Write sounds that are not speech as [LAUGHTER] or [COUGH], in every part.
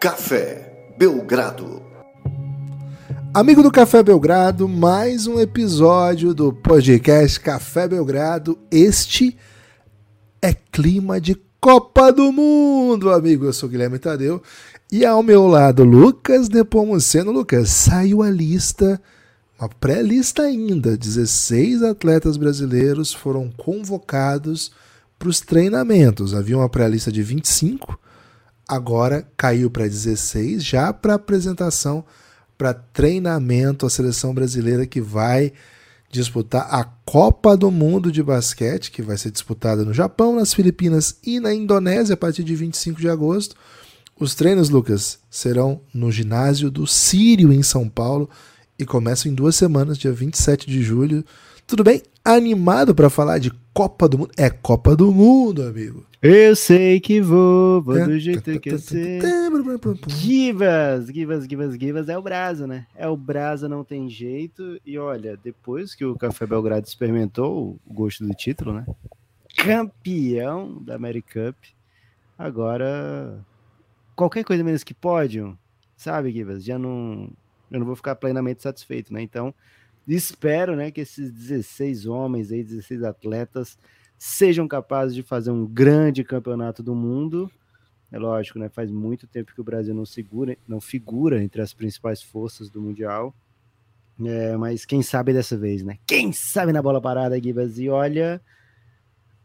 Café Belgrado. Amigo do Café Belgrado, mais um episódio do podcast Café Belgrado. Este é clima de Copa do Mundo, amigo. Eu sou Guilherme Tadeu e ao meu lado, Lucas Nepomuceno. Lucas, saiu a lista, uma pré-lista ainda. 16 atletas brasileiros foram convocados para os treinamentos. Havia uma pré-lista de 25 agora caiu para 16, já para apresentação para treinamento a seleção brasileira que vai disputar a Copa do Mundo de basquete, que vai ser disputada no Japão, nas Filipinas e na Indonésia a partir de 25 de agosto. Os treinos, Lucas, serão no ginásio do Sírio em São Paulo e começam em duas semanas, dia 27 de julho. Tudo bem? Animado para falar de Copa do Mundo? É Copa do Mundo, amigo. Eu sei que vou, vou do jeito que eu sei. Givas, Givas, Givas, Givas é o Brasa, né? É o Brasa, não tem jeito. E olha, depois que o Café Belgrado experimentou o gosto do título, né? Campeão da American Cup. Agora, qualquer coisa menos que pódio, sabe, Givas? Já não. Eu não vou ficar plenamente satisfeito, né? Então, espero, né, que esses 16 homens aí, 16 atletas sejam capazes de fazer um grande campeonato do mundo. É lógico, né? Faz muito tempo que o Brasil não, segura, não figura entre as principais forças do Mundial. É, mas quem sabe dessa vez, né? Quem sabe na bola parada, Gibas? E olha,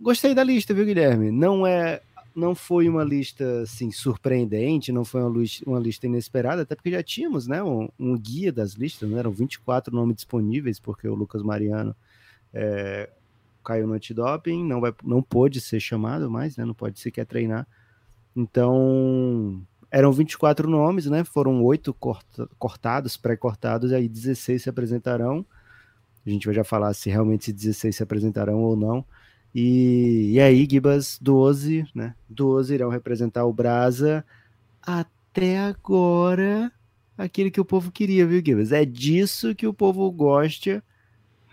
gostei da lista, viu, Guilherme? Não é, não foi uma lista assim surpreendente, não foi uma lista, uma lista inesperada, até porque já tínhamos, né, um, um guia das listas, né? eram 24 nomes disponíveis, porque o Lucas Mariano é, caiu no antidoping, não, vai, não pôde ser chamado mais, né? Não pode sequer treinar. Então, eram 24 nomes, né? Foram oito corta, cortados, pré-cortados, e aí 16 se apresentarão. A gente vai já falar se realmente esses 16 se apresentarão ou não. E, e aí, Gibas, 12, né? 12 irão representar o Brasa. Até agora, aquele que o povo queria, viu, Gibas? É disso que o povo gosta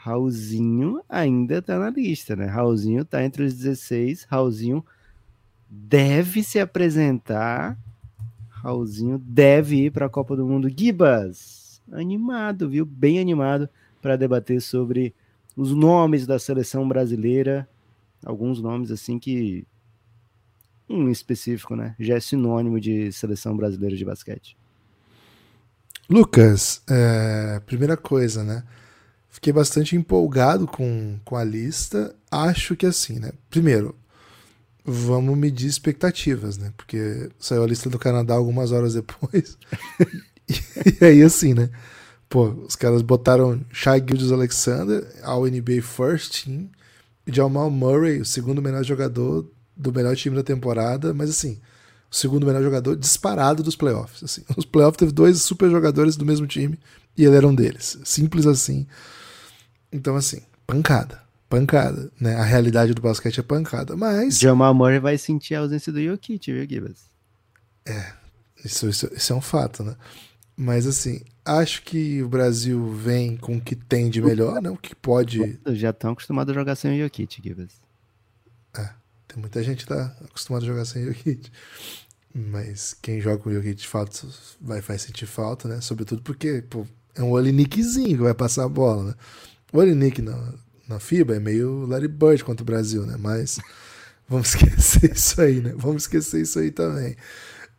Raulzinho ainda tá na lista, né? Raulzinho tá entre os 16. Raulzinho deve se apresentar. Raulzinho deve ir para a Copa do Mundo. Gibas, animado, viu? Bem animado para debater sobre os nomes da seleção brasileira. Alguns nomes assim que um específico, né? Já é sinônimo de seleção brasileira de basquete. Lucas, é, primeira coisa, né? Fiquei bastante empolgado com, com a lista. Acho que assim, né? Primeiro, vamos medir expectativas, né? Porque saiu a lista do Canadá algumas horas depois. [LAUGHS] e aí, assim, né? Pô, os caras botaram Shai Gildes Alexander ao NBA First Team Jamal Murray, o segundo melhor jogador do melhor time da temporada, mas assim, o segundo melhor jogador disparado dos playoffs. Assim. Os playoffs teve dois super jogadores do mesmo time e ele era um deles. Simples assim. Então, assim, pancada. Pancada, né? A realidade do basquete é pancada, mas... Jamal Murray vai sentir a ausência do Jokic, viu, Gibas? É, isso, isso, isso é um fato, né? Mas, assim, acho que o Brasil vem com o que tem de melhor, né? O que pode... Já estão acostumados a jogar sem o Jokic, Gibas. É, tem muita gente que tá acostumada a jogar sem o Jokic. Mas quem joga com o Jokic de fato vai, vai sentir falta, né? Sobretudo porque, pô, é um Olinickzinho que vai passar a bola, né? O Olinick na, na FIBA é meio Larry Bird contra o Brasil, né? Mas [LAUGHS] vamos esquecer isso aí, né? Vamos esquecer isso aí também.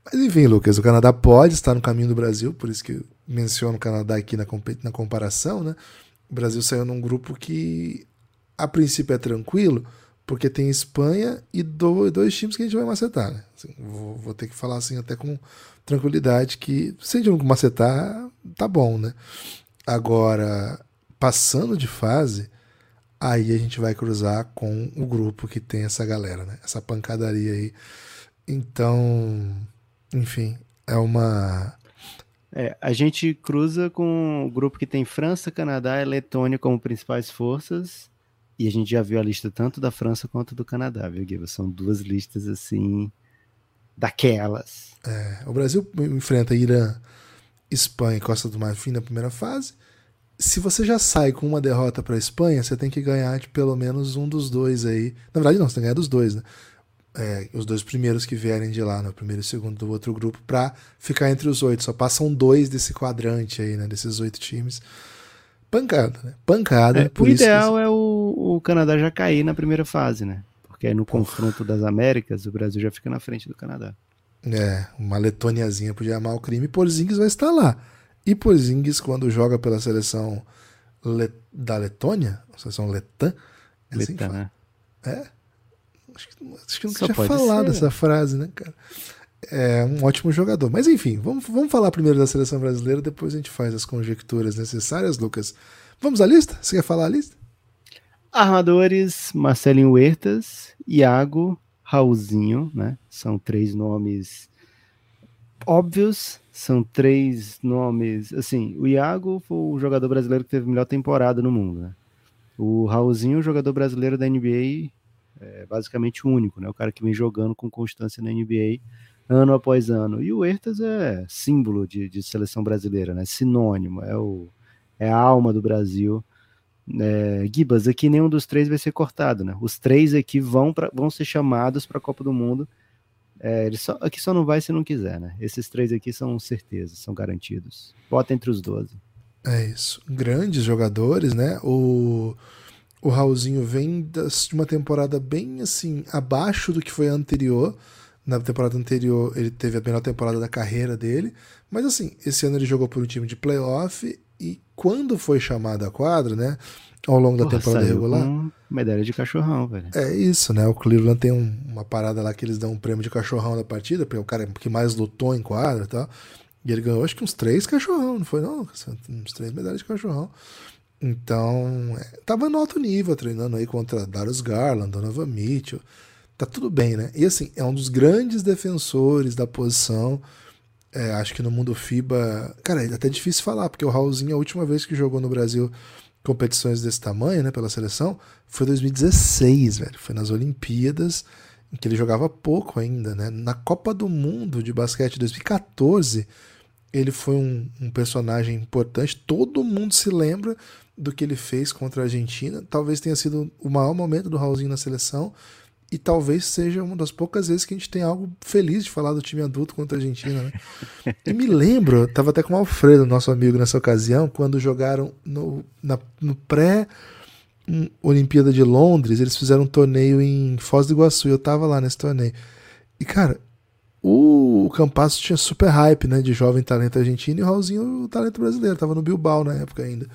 Mas enfim, Lucas, o Canadá pode estar no caminho do Brasil, por isso que menciono o Canadá aqui na, na comparação, né? O Brasil saiu num grupo que a princípio é tranquilo, porque tem Espanha e dois, times que a gente vai macetar, né? Assim, vou, vou, ter que falar assim até com tranquilidade que se a gente macetar, tá bom, né? Agora, passando de fase, aí a gente vai cruzar com o grupo que tem essa galera, né? Essa pancadaria aí. Então, enfim, é uma. É, a gente cruza com o grupo que tem França, Canadá e Letônia como principais forças. E a gente já viu a lista tanto da França quanto do Canadá, viu, Guilherme? São duas listas assim daquelas. É, o Brasil enfrenta Irã, Espanha e Costa do Marfim na primeira fase se você já sai com uma derrota para a Espanha, você tem que ganhar de pelo menos um dos dois aí. Na verdade, não, você tem que ganhar dos dois, né? É, os dois primeiros que vierem de lá, no né, primeiro e segundo do outro grupo, para ficar entre os oito. Só passam dois desse quadrante aí, né? Desses oito times. Pancada, né? Pancada. É, o ideal que... é o, o Canadá já cair na primeira fase, né? Porque aí no confronto das Américas, o Brasil já fica na frente do Canadá. É, uma letoniazinha podia amar o crime. Porzingis vai estar lá. E Porzingis, quando joga pela seleção Le... da Letônia, seleção Letã, é assim Letã, né? É? Acho que, acho que nunca Só tinha falado ser. essa frase, né, cara? É um ótimo jogador. Mas enfim, vamos, vamos falar primeiro da seleção brasileira, depois a gente faz as conjecturas necessárias, Lucas. Vamos à lista? Você quer falar a lista? Armadores, Marcelinho Huertas, Iago, Raulzinho, né? São três nomes óbvios, são três nomes. Assim, o Iago foi o jogador brasileiro que teve a melhor temporada no mundo, né? O Raulzinho, jogador brasileiro da NBA, é basicamente único, né? O cara que vem jogando com constância na NBA ano após ano. E o Ertas é símbolo de, de seleção brasileira, né? Sinônimo, é, o, é a alma do Brasil. É, Gibas, aqui nenhum dos três vai ser cortado, né? Os três aqui vão, pra, vão ser chamados para a Copa do Mundo. É, só, aqui só não vai se não quiser, né? Esses três aqui são certezas, são garantidos. Bota entre os 12. É isso. Grandes jogadores, né? O, o Raulzinho vem de uma temporada bem assim, abaixo do que foi a anterior. Na temporada anterior, ele teve a melhor temporada da carreira dele. Mas assim, esse ano ele jogou por um time de playoff. E quando foi chamado a quadra, né? Ao longo da Porra, temporada regular. medalha de cachorrão, velho. É isso, né? O Cleveland tem um, uma parada lá que eles dão um prêmio de cachorrão da partida, porque é o cara que mais lutou em quadra e tal. E ele ganhou acho que uns três cachorrão, não foi não? Uns três medalhas de cachorrão. Então, é, tava no alto nível, treinando aí contra Darius Garland, Donovan Mitchell. Tá tudo bem, né? E assim, é um dos grandes defensores da posição. É, acho que no mundo FIBA. Cara, é até difícil falar, porque o Raulzinho, a última vez que jogou no Brasil competições desse tamanho, né, pela seleção, foi 2016, velho. Foi nas Olimpíadas, em que ele jogava pouco ainda, né? Na Copa do Mundo de basquete 2014 ele foi um, um, personagem importante. Todo mundo se lembra do que ele fez contra a Argentina. Talvez tenha sido o maior momento do Raulzinho na seleção. E talvez seja uma das poucas vezes que a gente tem algo feliz de falar do time adulto contra a Argentina, né? E me lembro, tava até com o Alfredo, nosso amigo, nessa ocasião, quando jogaram no, na, no pré Olimpíada de Londres, eles fizeram um torneio em Foz do Iguaçu, eu tava lá nesse torneio. E, cara, o Campasso tinha super hype, né, de jovem talento argentino, e o Raulzinho, o talento brasileiro, tava no Bilbao na época ainda.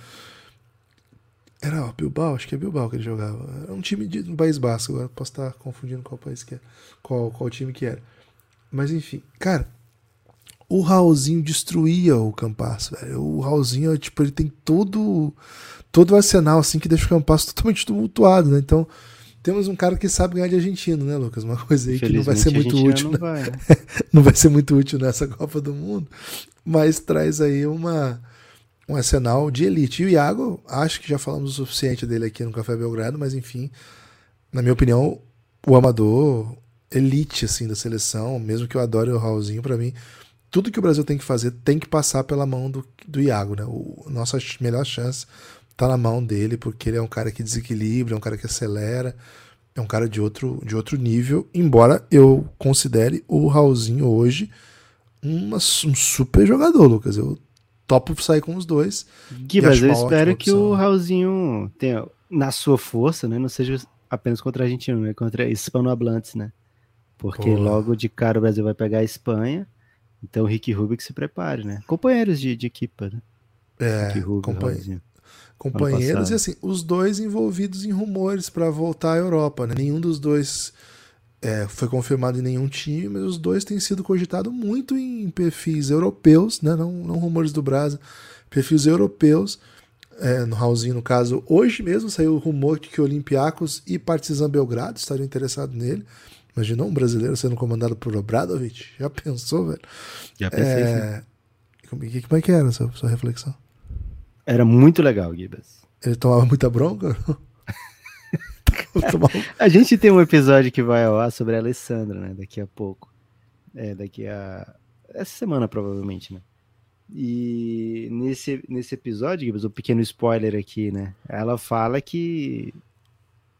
Era ó, Bilbao, acho que é Bilbao que ele jogava. Era um time de, do País Basco, agora posso estar confundindo qual país que é, qual, qual time que era. Mas enfim, cara, o Raulzinho destruía o Campasso, velho. O Raulzinho, tipo, ele tem todo todo o arsenal assim que deixa o Campasso [LAUGHS] totalmente tumultuado, né? Então, temos um cara que sabe ganhar de argentino, né, Lucas? Uma coisa aí que não vai ser muito útil. Não vai, né? [LAUGHS] não vai ser muito útil nessa Copa do Mundo, mas traz aí uma um arsenal de elite. E o Iago, acho que já falamos o suficiente dele aqui no Café Belgrado, mas enfim, na minha opinião, o amador elite assim da seleção, mesmo que eu adore o Raulzinho, para mim, tudo que o Brasil tem que fazer tem que passar pela mão do, do Iago, né? O, nossa melhor chance tá na mão dele, porque ele é um cara que desequilibra, é um cara que acelera, é um cara de outro, de outro nível, embora eu considere o Raulzinho hoje uma, um super jogador, Lucas. Eu topo sair com os dois. Gui, mas eu espero que o Raulzinho tenha, na sua força, né, não seja apenas contra a Argentina, né, contra hispanohablantes, né? Porque logo de cara o Brasil vai pegar a Espanha, então o Rick Rubio que se prepare, né? Companheiros de, de equipa, né? É, Rick Rubio, companhe... companheiros e assim, os dois envolvidos em rumores para voltar à Europa, né? Nenhum dos dois é, foi confirmado em nenhum time, mas os dois têm sido cogitados muito em perfis europeus, né? não, não rumores do Brasil, perfis europeus. É, no Raulzinho, no caso, hoje mesmo saiu o rumor de que Olympiacos e Partizan Belgrado estariam interessados nele. Imagina um brasileiro sendo comandado por Obradovic. Já pensou, velho? Já pensei. É... Como, como é que era a sua, sua reflexão? Era muito legal, Gibas. Ele tomava muita bronca? [LAUGHS] a gente tem um episódio que vai ao ar sobre a Alessandra, né? Daqui a pouco. É, daqui a. Essa semana, provavelmente, né? E nesse, nesse episódio, um pequeno spoiler aqui, né? Ela fala que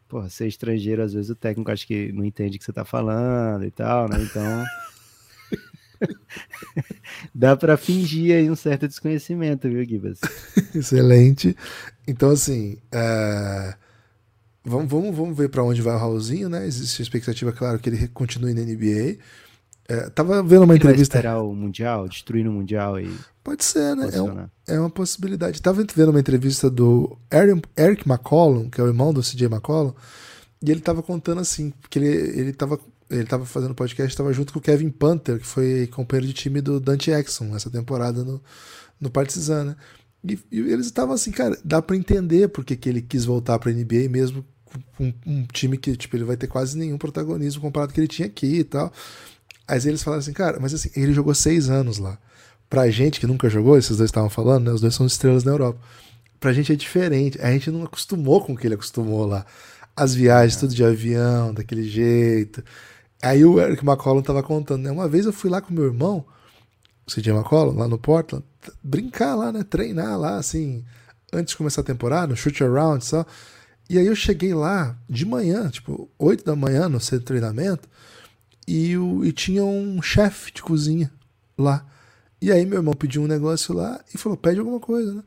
porra, ser estrangeiro, às vezes o técnico acha que não entende o que você tá falando e tal, né? Então. [LAUGHS] Dá para fingir aí um certo desconhecimento, viu, Gibas? [LAUGHS] Excelente. Então, assim, é... vamos, vamos, vamos ver para onde vai o Raulzinho, né? Existe a expectativa, claro, que ele continue na NBA. É, tava vendo uma ele entrevista. Vai esperar o Mundial, destruir no Mundial e. Pode ser, né? É, um, é, uma possibilidade. Tava vendo uma entrevista do Eric McCollum, que é o irmão do CJ McCollum, e ele tava contando assim, que ele, ele tava ele estava fazendo podcast, estava junto com o Kevin Panther, que foi companheiro de time do Dante Exxon essa temporada no, no Partizan, né? E, e eles estavam assim, cara, dá para entender porque que ele quis voltar para NBA mesmo com um, um, time que tipo ele vai ter quase nenhum protagonismo comparado que ele tinha aqui e tal. Aí eles falaram assim, cara, mas assim, ele jogou seis anos lá. Pra gente que nunca jogou, esses dois estavam falando, né? Os dois são estrelas na Europa. Pra gente é diferente. A gente não acostumou com o que ele acostumou lá. As viagens, é. tudo de avião, daquele jeito. Aí o Eric McCollum tava contando, né? Uma vez eu fui lá com meu irmão, o CJ McCollum, lá no Portland, brincar lá, né? Treinar lá, assim, antes de começar a temporada, shoot around e só. E aí eu cheguei lá de manhã, tipo, 8 da manhã no centro de treinamento, e, o, e tinha um chefe de cozinha lá. E aí meu irmão pediu um negócio lá e falou, pede alguma coisa, né?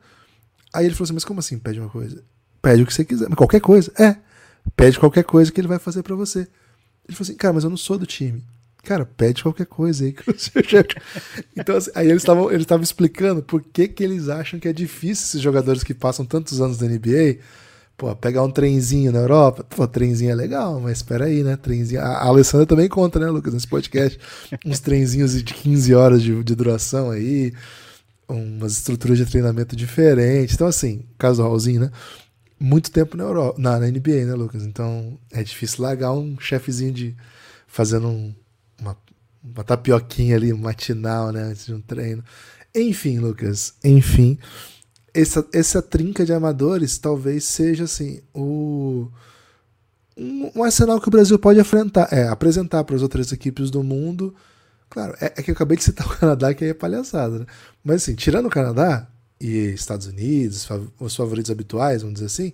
Aí ele falou assim, mas como assim pede uma coisa? Pede o que você quiser, mas qualquer coisa. É, pede qualquer coisa que ele vai fazer para você. Ele falou assim, cara, mas eu não sou do time. Cara, pede qualquer coisa aí que chefe. [LAUGHS] [LAUGHS] Então, assim, aí eles estavam eles explicando por que, que eles acham que é difícil esses jogadores que passam tantos anos na NBA, pô, pegar um trenzinho na Europa. Pô, trenzinho é legal, mas espera aí, né? Trenzinho. A, a Alessandra também conta, né, Lucas, nesse podcast. [LAUGHS] uns trenzinhos de 15 horas de, de duração aí, umas estruturas de treinamento diferentes. Então, assim, caso do Raulzinho, né? Muito tempo na, Europa, na, na, NBA, né, Lucas? Então é difícil largar um chefezinho de fazendo um, uma, uma tapioquinha ali matinal, né, antes de um treino. Enfim, Lucas, enfim, essa, essa trinca de amadores talvez seja assim o um, um arsenal que o Brasil pode enfrentar, é, apresentar para as outras equipes do mundo. Claro, é, é, que eu acabei de citar o Canadá, que aí é palhaçada, né? Mas assim, tirando o Canadá, e Estados Unidos, os favoritos habituais, vamos dizer assim,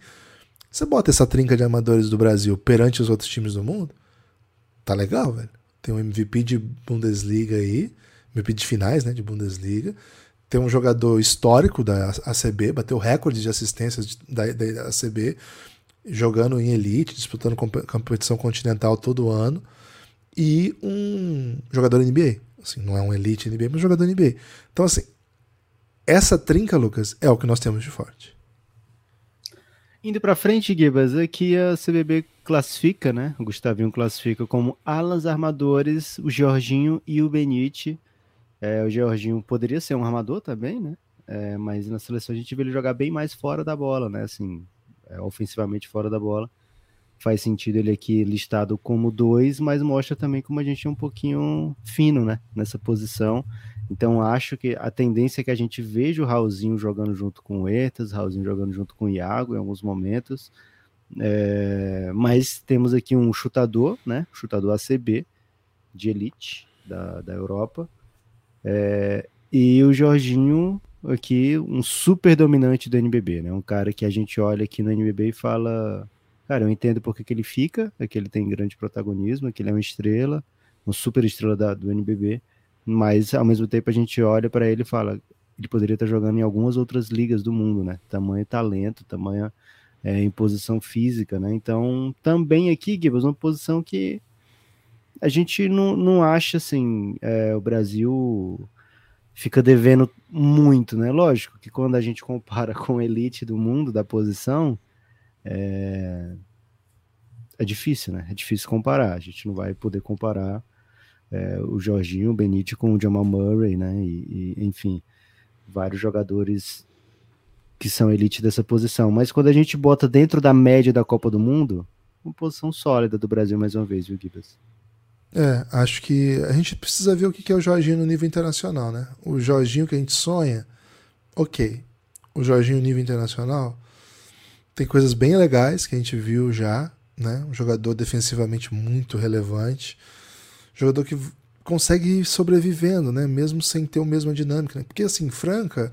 você bota essa trinca de amadores do Brasil perante os outros times do mundo, tá legal, velho. Tem um MVP de Bundesliga aí, MVP de finais, né, de Bundesliga. Tem um jogador histórico da ACB, bateu recorde de assistências da, da ACB, jogando em elite, disputando competição continental todo ano. E um jogador NBA. Assim, não é um elite NBA, mas um jogador NBA. Então, assim, essa trinca, Lucas, é o que nós temos de forte. Indo para frente, Gibas, aqui a CBB classifica, né? O Gustavinho classifica como alas armadores, o Jorginho e o Benite. É, o Jorginho poderia ser um armador também, né? É, mas na seleção a gente vê ele jogar bem mais fora da bola, né? Assim, é, ofensivamente fora da bola. Faz sentido ele aqui listado como dois, mas mostra também como a gente é um pouquinho fino, né? Nessa posição. Então acho que a tendência é que a gente veja o Raulzinho jogando junto com o Ertas, Raulzinho jogando junto com o Iago em alguns momentos. É, mas temos aqui um chutador, né? Chutador ACB de elite da, da Europa. É, e o Jorginho aqui, um super dominante do NBB, né? Um cara que a gente olha aqui no NBB e fala, cara, eu entendo porque que ele fica, é que ele tem grande protagonismo, é que ele é uma estrela, uma super estrela da, do NBB mas ao mesmo tempo a gente olha para ele e fala, ele poderia estar jogando em algumas outras ligas do mundo, né? Tamanho talento, tamanho é, imposição física, né? Então, também aqui, Gibbs, uma posição que a gente não, não acha assim, é, o Brasil fica devendo muito, né? Lógico que quando a gente compara [LAUGHS] com a elite do mundo da posição, é, é difícil, né? É difícil comparar. A gente não vai poder comparar é, o Jorginho, o Benite com o Jamal Murray, né? E, e, enfim, vários jogadores que são elite dessa posição. Mas quando a gente bota dentro da média da Copa do Mundo, uma posição sólida do Brasil mais uma vez, viu, Gibas? É, acho que a gente precisa ver o que é o Jorginho no nível internacional, né? O Jorginho que a gente sonha, ok. O Jorginho no nível internacional tem coisas bem legais que a gente viu já, né? Um jogador defensivamente muito relevante jogador que consegue ir sobrevivendo, né? Mesmo sem ter a mesma dinâmica. Né? Porque assim, Franca,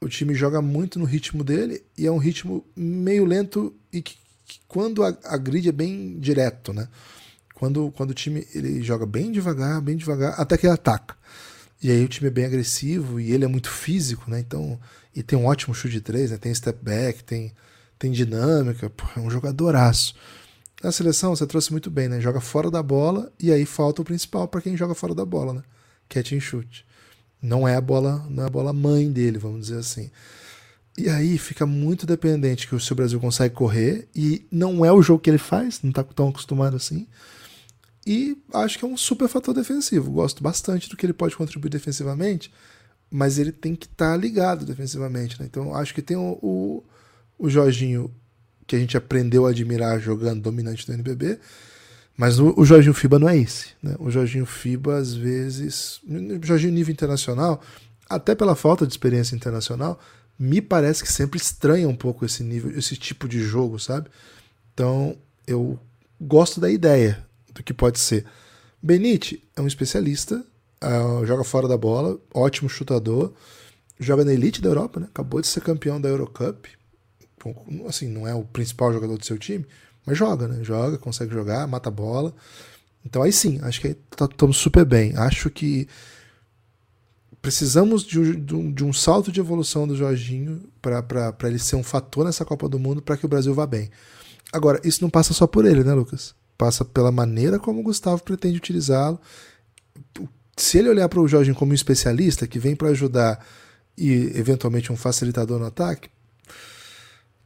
o time joga muito no ritmo dele e é um ritmo meio lento e que, que quando a, a grid é bem direto, né? Quando, quando o time ele joga bem devagar, bem devagar, até que ele ataca. E aí o time é bem agressivo e ele é muito físico, né? Então, e tem um ótimo chute de três, né? Tem step back, tem, tem dinâmica, pô, é um jogadoraço. Na seleção você trouxe muito bem, né? Joga fora da bola e aí falta o principal para quem joga fora da bola, né? Catch and shoot. Não é a bola, não é a bola mãe dele, vamos dizer assim. E aí fica muito dependente que o seu Brasil consegue correr e não é o jogo que ele faz, não está tão acostumado assim. E acho que é um super fator defensivo. Gosto bastante do que ele pode contribuir defensivamente, mas ele tem que estar tá ligado defensivamente. Né? Então acho que tem o, o, o Jorginho que a gente aprendeu a admirar jogando dominante do NBB, mas o, o Jorginho Fiba não é esse. Né? O Jorginho Fiba, às vezes, Jorginho nível internacional, até pela falta de experiência internacional, me parece que sempre estranha um pouco esse nível, esse tipo de jogo, sabe? Então, eu gosto da ideia do que pode ser. Benite é um especialista, uh, joga fora da bola, ótimo chutador, joga na elite da Europa, né? Acabou de ser campeão da Eurocup. Assim, não é o principal jogador do seu time, mas joga, né? Joga, consegue jogar, mata a bola. Então aí sim, acho que estamos tá, super bem. Acho que precisamos de, de, de, um salto de evolução do Jorginho para ele ser um fator nessa Copa do Mundo para que o Brasil vá bem. Agora, isso não passa só por ele, né, Lucas? Passa pela maneira como o Gustavo pretende utilizá-lo. Se ele olhar para o Jorginho como um especialista que vem para ajudar e eventualmente um facilitador no ataque,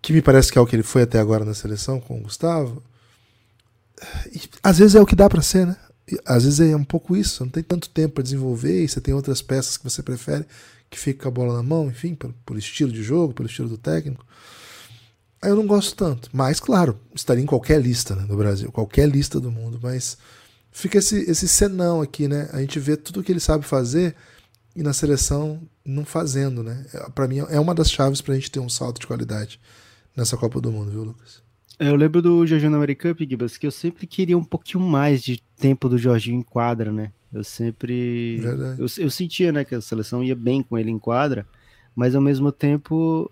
que me parece que é o que ele foi até agora na seleção com o Gustavo, às vezes é o que dá para ser, né? às vezes é um pouco isso, não tem tanto tempo para desenvolver e você tem outras peças que você prefere que fica com a bola na mão, enfim, por, estilo de jogo, pelo estilo do técnico. Aí eu não gosto tanto, mas claro, estaria em qualquer lista né, do Brasil, qualquer lista do mundo, mas fica esse, esse senão aqui, né? A gente vê tudo o que ele sabe fazer e na seleção não fazendo, né? É, para mim é uma das chaves para a gente ter um salto de qualidade nessa Copa do Mundo, viu, Lucas? É, eu lembro do Jorginho na Americup, Gibas, que eu sempre queria um pouquinho mais de tempo do Jorginho em quadra, né? Eu sempre. Eu, eu, sentia, né, que a seleção ia bem com ele em quadra, mas ao mesmo tempo.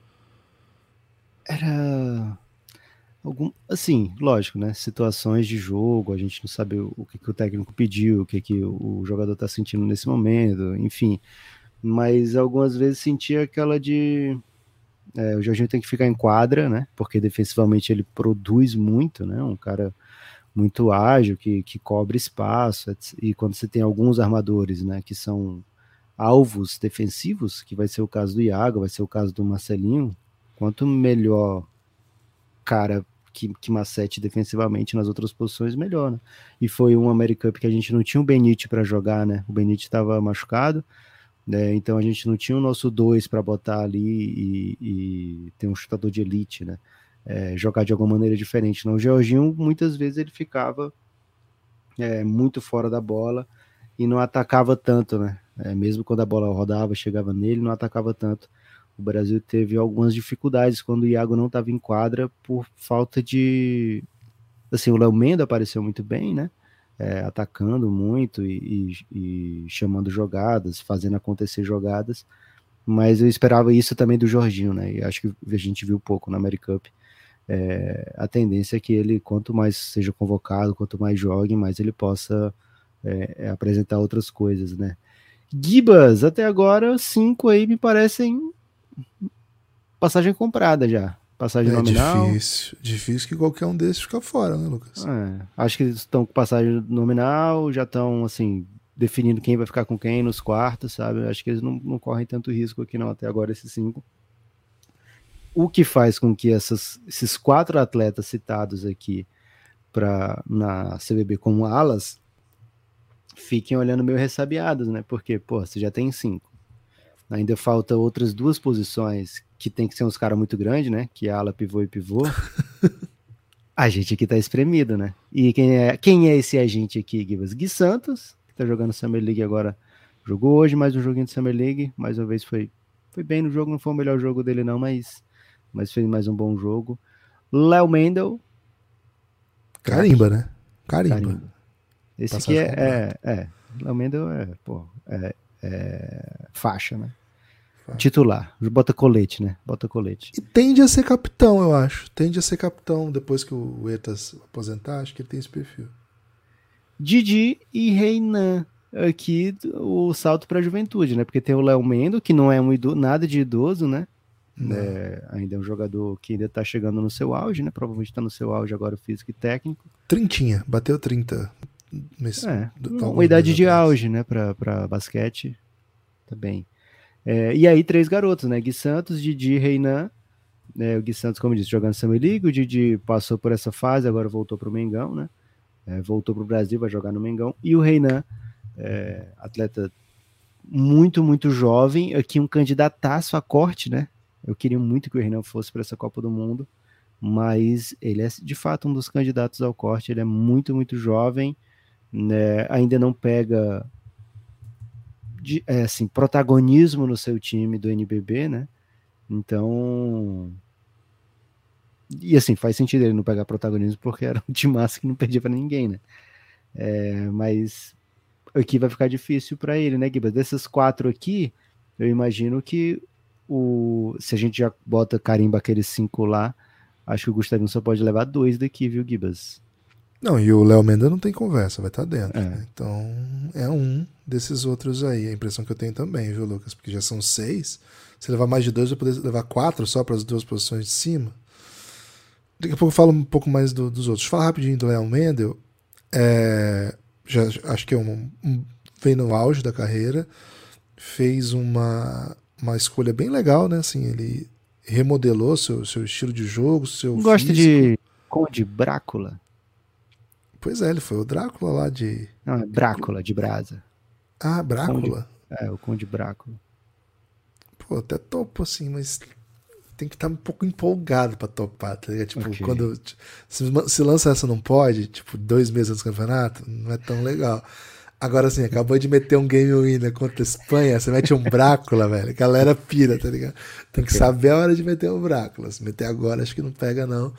Era. Algum, assim, lógico, né? Situações de jogo, a gente não sabe o, que, que o técnico pediu, o que, que o, o jogador tá sentindo nesse momento, enfim. Mas algumas vezes sentia aquela de é, o Jorginho tem que ficar em quadra, né? Porque defensivamente ele produz muito, né? Um cara muito ágil, que, que cobre espaço. E quando você tem alguns armadores, né? Que são alvos defensivos, que vai ser o caso do Iago, vai ser o caso do Marcelinho. Quanto melhor cara que, que macete defensivamente nas outras posições, melhor, né? E foi um American Cup que a gente não tinha o Benite para jogar, né? O Benite estava machucado. Né? Então a gente não tinha o nosso dois para botar ali e, e, ter um chutador de elite, né? É, jogar de alguma maneira diferente. Não, o Georginho muitas vezes ele ficava é, muito fora da bola e não atacava tanto, né? É, mesmo quando a bola rodava, chegava nele, não atacava tanto. O Brasil teve algumas dificuldades quando o Iago não estava em quadra por falta de. Assim, o Léo Mendo apareceu muito bem, né? É, atacando muito e, e, e, chamando jogadas, fazendo acontecer jogadas. Mas eu esperava isso também do Jorginho, né? E acho que a gente viu pouco na Americup. É, a tendência é que ele, quanto mais seja convocado, quanto mais jogue, mais ele possa é, é apresentar outras coisas, né? Gibas, até agora, cinco aí me parecem passagem comprada já passagem é nominal. Difícil, difícil que qualquer um desses fica fora, né, Lucas? É, acho que eles estão com passagem nominal, já estão assim definindo quem vai ficar com quem nos quartos, sabe? Acho que eles não, não correm tanto risco aqui não até agora esses cinco. O que faz com que essas, esses quatro atletas citados aqui para na CBB como alas fiquem olhando meio ressabiados, né? Porque, pô, você já tem cinco. Ainda falta outras duas posições que tem que ser uns caras muito grandes, né? Que é ala, pivô e pivô. [LAUGHS] a gente aqui tá espremido, né? E quem é, quem é esse agente aqui, Givas? Gui Santos, que tá jogando Summer League agora. Jogou hoje mais um joguinho de Summer League. Mais uma vez foi, foi bem no jogo. Não foi o melhor jogo dele, não, mas, mas fez mais um bom jogo. Léo Mendel. Carimba, né? Carimba. Carimba. Esse aqui é, é, é. Léo Mendel é, pô, é, é faixa, né? Titular. Bota colete, né? Bota colete. E tende a ser capitão, eu acho. Tende a ser capitão depois que o Etas aposentar. Acho que ele tem esse perfil. Didi e Reinan. Aqui o salto para a juventude, né? Porque tem o Léo Mendo, que não é um ido, nada de idoso, né? É, ainda é um jogador que ainda tá chegando no seu auge, né? Provavelmente tá no seu auge agora físico e técnico. Trintinha, bateu 30. Mas, é, uma idade de auge, né? Para basquete. Tá bem. É, e aí, três garotos, né? Gui Santos, Didi, Reinan. É, o Gui Santos, como disse, jogando Summer League. O Didi passou por essa fase, agora voltou para o Mengão, né? É, voltou para o Brasil, vai jogar no Mengão. E o Reinan, é, atleta muito, muito jovem. Aqui um candidataço a corte, né? Eu queria muito que o Reinan fosse para essa Copa do Mundo. Mas ele é de fato um dos candidatos ao corte. Ele é muito, muito jovem. Né? Ainda não pega de, é, assim, protagonismo no seu time do NBB, né? Então. E assim, faz sentido ele não pegar protagonismo porque era um time massa que não perdia para ninguém, né? É, mas aqui vai ficar difícil para ele, né, Gibas? Desses quatro aqui, eu imagino que o se a gente já bota carimba aqueles cinco lá, acho que o Gustavinho só pode levar dois daqui, viu, Gibas? Não, e o Léo Mendes não tem conversa, vai estar tá dentro. É. Né? Então é um desses outros aí. A impressão que eu tenho também, viu, Lucas? Porque já são seis. Se levar mais de dois, vai poder levar quatro só para as duas posições de cima. Daqui a pouco eu falo um pouco mais do, dos outros. Falar rapidinho do Léo Mendel. É, já, acho que é um, um, vem no auge da carreira. Fez uma, uma escolha bem legal, né? Assim, ele remodelou seu, seu estilo de jogo, seu Gosta de Conde Brácula? Pois é, ele foi o Drácula lá de. Não, é Brácula, de Brasa. Ah, Brácula? É, o Conde Brácula. Pô, até topo assim, mas tem que estar tá um pouco empolgado pra topar, tá ligado? Tipo, okay. quando se, se, lança essa não pode, tipo, dois meses antes do campeonato, não é tão legal. Agora, assim, acabou de meter um game winner contra a Espanha, você mete um Brácula, [LAUGHS] velho, galera pira, tá ligado? Tem que okay. saber a hora de meter um Brácula. Se meter agora, acho que não pega, não.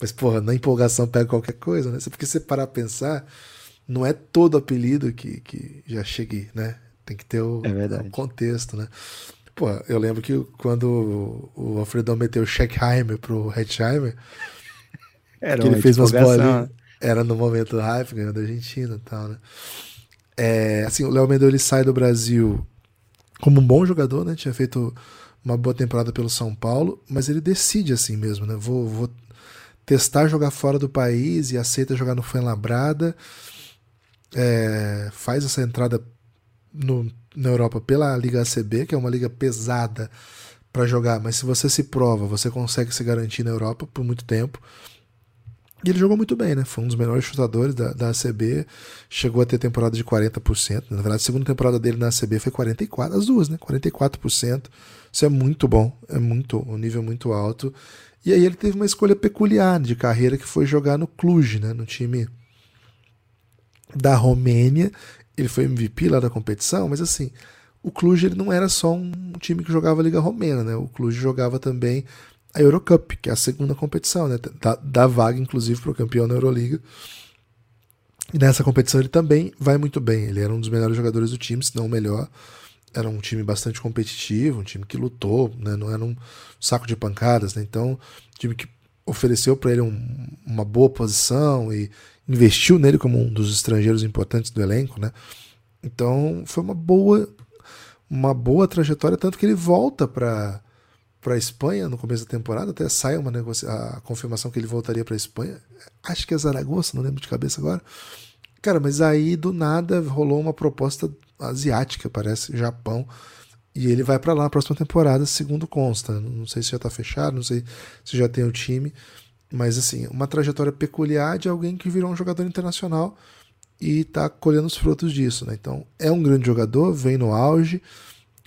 Mas, porra, na empolgação pega qualquer coisa, né? Porque você parar a pensar, não é todo apelido que, que já cheguei, né? Tem que ter o, é o contexto, né? Pô, eu lembro que quando o Alfredão meteu o Scheckheimer pro Hetzheimer, era que ele fez umas bolinhas. Era no momento do hype, ganhou da Argentina e tal, né? É, assim, o Léo Mendel ele sai do Brasil como um bom jogador, né? Tinha feito uma boa temporada pelo São Paulo, mas ele decide assim mesmo, né? Vou, vou testar jogar fora do país e aceita jogar no Fuenlabrada. É, faz essa entrada no, na Europa pela Liga ACB, que é uma liga pesada para jogar, mas se você se prova, você consegue se garantir na Europa por muito tempo. E ele jogou muito bem, né? Foi um dos melhores chutadores da, da ACB. Chegou a ter temporada de 40%. Na verdade, a segunda temporada dele na ACB foi 44%, as duas, né? 44%. Isso é muito bom, é muito um nível muito alto. E aí ele teve uma escolha peculiar de carreira que foi jogar no Cluj, né, no time da Romênia. Ele foi MVP lá da competição, mas assim, o Cluj ele não era só um time que jogava a Liga Romena, né? O Cluj jogava também a Eurocup, que é a segunda competição, né? Da, da vaga, inclusive, para o campeão da Euroliga. E nessa competição ele também vai muito bem. Ele era um dos melhores jogadores do time, se não o melhor era um time bastante competitivo, um time que lutou, né? não era um saco de pancadas, né? então um time que ofereceu para ele um, uma boa posição e investiu nele como um dos estrangeiros importantes do elenco, né? Então foi uma boa uma boa trajetória, tanto que ele volta para para a Espanha no começo da temporada, até sai uma a confirmação que ele voltaria para a Espanha. Acho que é Zaragoza, não lembro de cabeça agora. Cara, mas aí do nada rolou uma proposta asiática, parece, Japão. E ele vai para lá na próxima temporada, segundo consta. Não sei se já tá fechado, não sei se já tem o time. Mas assim, uma trajetória peculiar de alguém que virou um jogador internacional e tá colhendo os frutos disso, né? Então, é um grande jogador, vem no auge.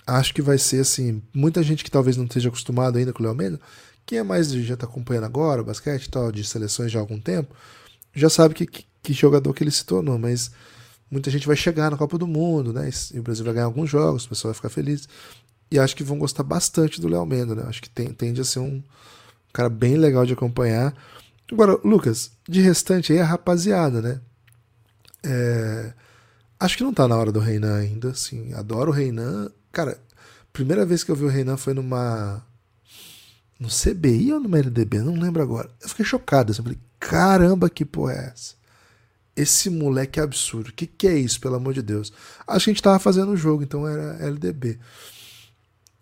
Acho que vai ser assim, muita gente que talvez não esteja acostumado ainda com o Léo quem é mais já tá acompanhando agora, basquete e tal, de seleções já há algum tempo, já sabe que, que, que jogador que ele se tornou, mas muita gente vai chegar na Copa do Mundo, né? E o Brasil vai ganhar alguns jogos, o pessoal vai ficar feliz. E acho que vão gostar bastante do Léo Mendo, né? Acho que tem, tende a ser um cara bem legal de acompanhar. Agora, Lucas, de restante aí a rapaziada, né? É... Acho que não tá na hora do Reinan ainda, assim. Adoro o Reinan. Cara, Primeira vez que eu vi o Reinan foi numa. No CBI ou numa LDB? Não lembro agora. Eu fiquei chocado. Assim, eu falei, caramba, que porra é essa? Esse moleque é absurdo. O que, que é isso, pelo amor de Deus? Acho que a gente tava fazendo o jogo, então era LDB.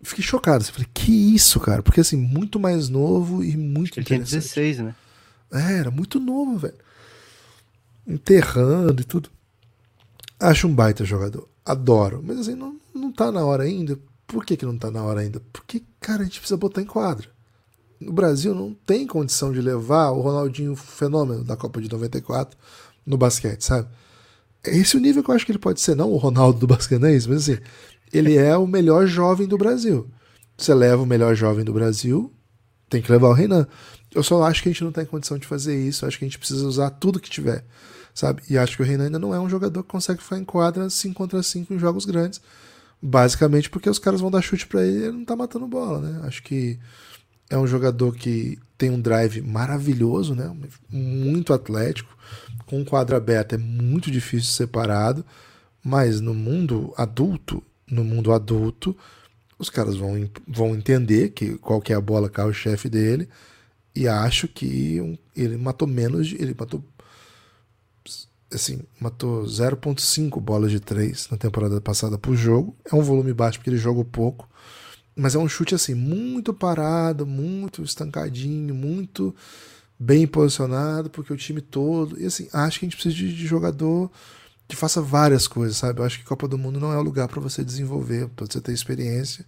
Fiquei chocado. Assim, falei, que isso, cara? Porque assim, muito mais novo e muito Ele tinha 16, né? É, era muito novo, velho. Enterrando e tudo. Acho um baita jogador. Adoro. Mas assim, não, não tá na hora ainda. Por que, que não tá na hora ainda? Porque, cara, a gente precisa botar em quadra. No Brasil não tem condição de levar o Ronaldinho fenômeno da Copa de 94 no basquete, sabe? É esse o nível que eu acho que ele pode ser, não o Ronaldo do basquete, não é isso, mas assim, ele é o melhor jovem do Brasil. Você leva o melhor jovem do Brasil, tem que levar o Renan. Eu só acho que a gente não tem condição de fazer isso, acho que a gente precisa usar tudo que tiver, sabe? E acho que o Renan ainda não é um jogador que consegue ficar em quadra 5 contra 5 em jogos grandes, basicamente porque os caras vão dar chute para ele e ele não tá matando bola, né? Acho que é um jogador que tem um drive maravilhoso, né? Muito atlético, com quadra aberta é muito difícil separado, mas no mundo adulto, no mundo adulto, os caras vão, vão entender que qual que é a bola carro-chefe dele e acho que ele matou menos, de, ele matou assim, matou 0.5 bolas de 3 na temporada passada por jogo. É um volume baixo porque ele joga pouco, mas é um chute assim muito parado, muito estancadinho, muito bem posicionado, porque o time todo. E assim, acho que a gente precisa de, de jogador que faça várias coisas, sabe? Eu acho que Copa do Mundo não é o lugar para você desenvolver, para você ter experiência.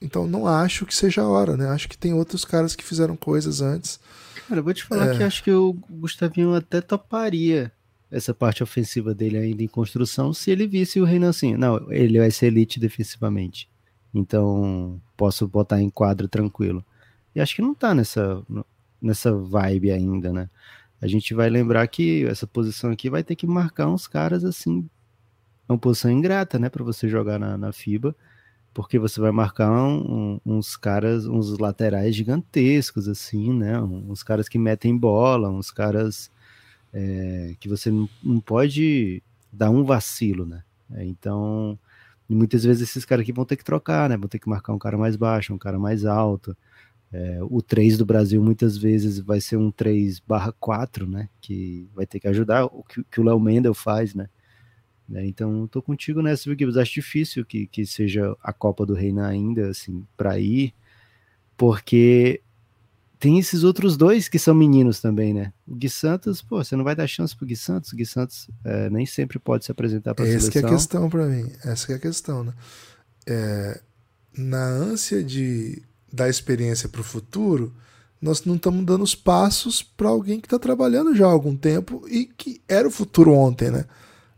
Então não acho que seja a hora, né? Acho que tem outros caras que fizeram coisas antes. Cara, eu vou te falar é... que acho que o Gustavinho até toparia essa parte ofensiva dele ainda em construção se ele visse o Renan assim. Não, ele vai ser elite defensivamente. Então posso botar em quadro tranquilo. E acho que não tá nessa, nessa vibe ainda, né? A gente vai lembrar que essa posição aqui vai ter que marcar uns caras assim. É uma posição ingrata, né? para você jogar na, na FIBA porque você vai marcar um, uns caras, uns laterais gigantescos, assim, né? Uns caras que metem bola, uns caras é, que você não, não, pode dar um vacilo, né? É, então, muitas vezes esses caras aqui vão ter que trocar, né? Vão ter que marcar um cara mais baixo, um cara mais alto. É, o 3 do Brasil muitas vezes vai ser um 3 barra 4, né? Que vai ter que ajudar, o que, que o Léo Mendel faz, né? Né? Então, tô contigo nessa, Gibbs. Acho difícil que, que seja a Copa do Reino ainda, assim, para ir, porque tem esses outros dois que são meninos também, né? O Gui Santos, pô, você não vai dar chance pro Gui Santos. O Gui Santos é, nem sempre pode se apresentar para seleção. Essa é a questão para mim. Essa é a questão, né? É, na ânsia de dar experiência para o futuro, nós não estamos dando os passos para alguém que está trabalhando já há algum tempo e que era o futuro ontem, né?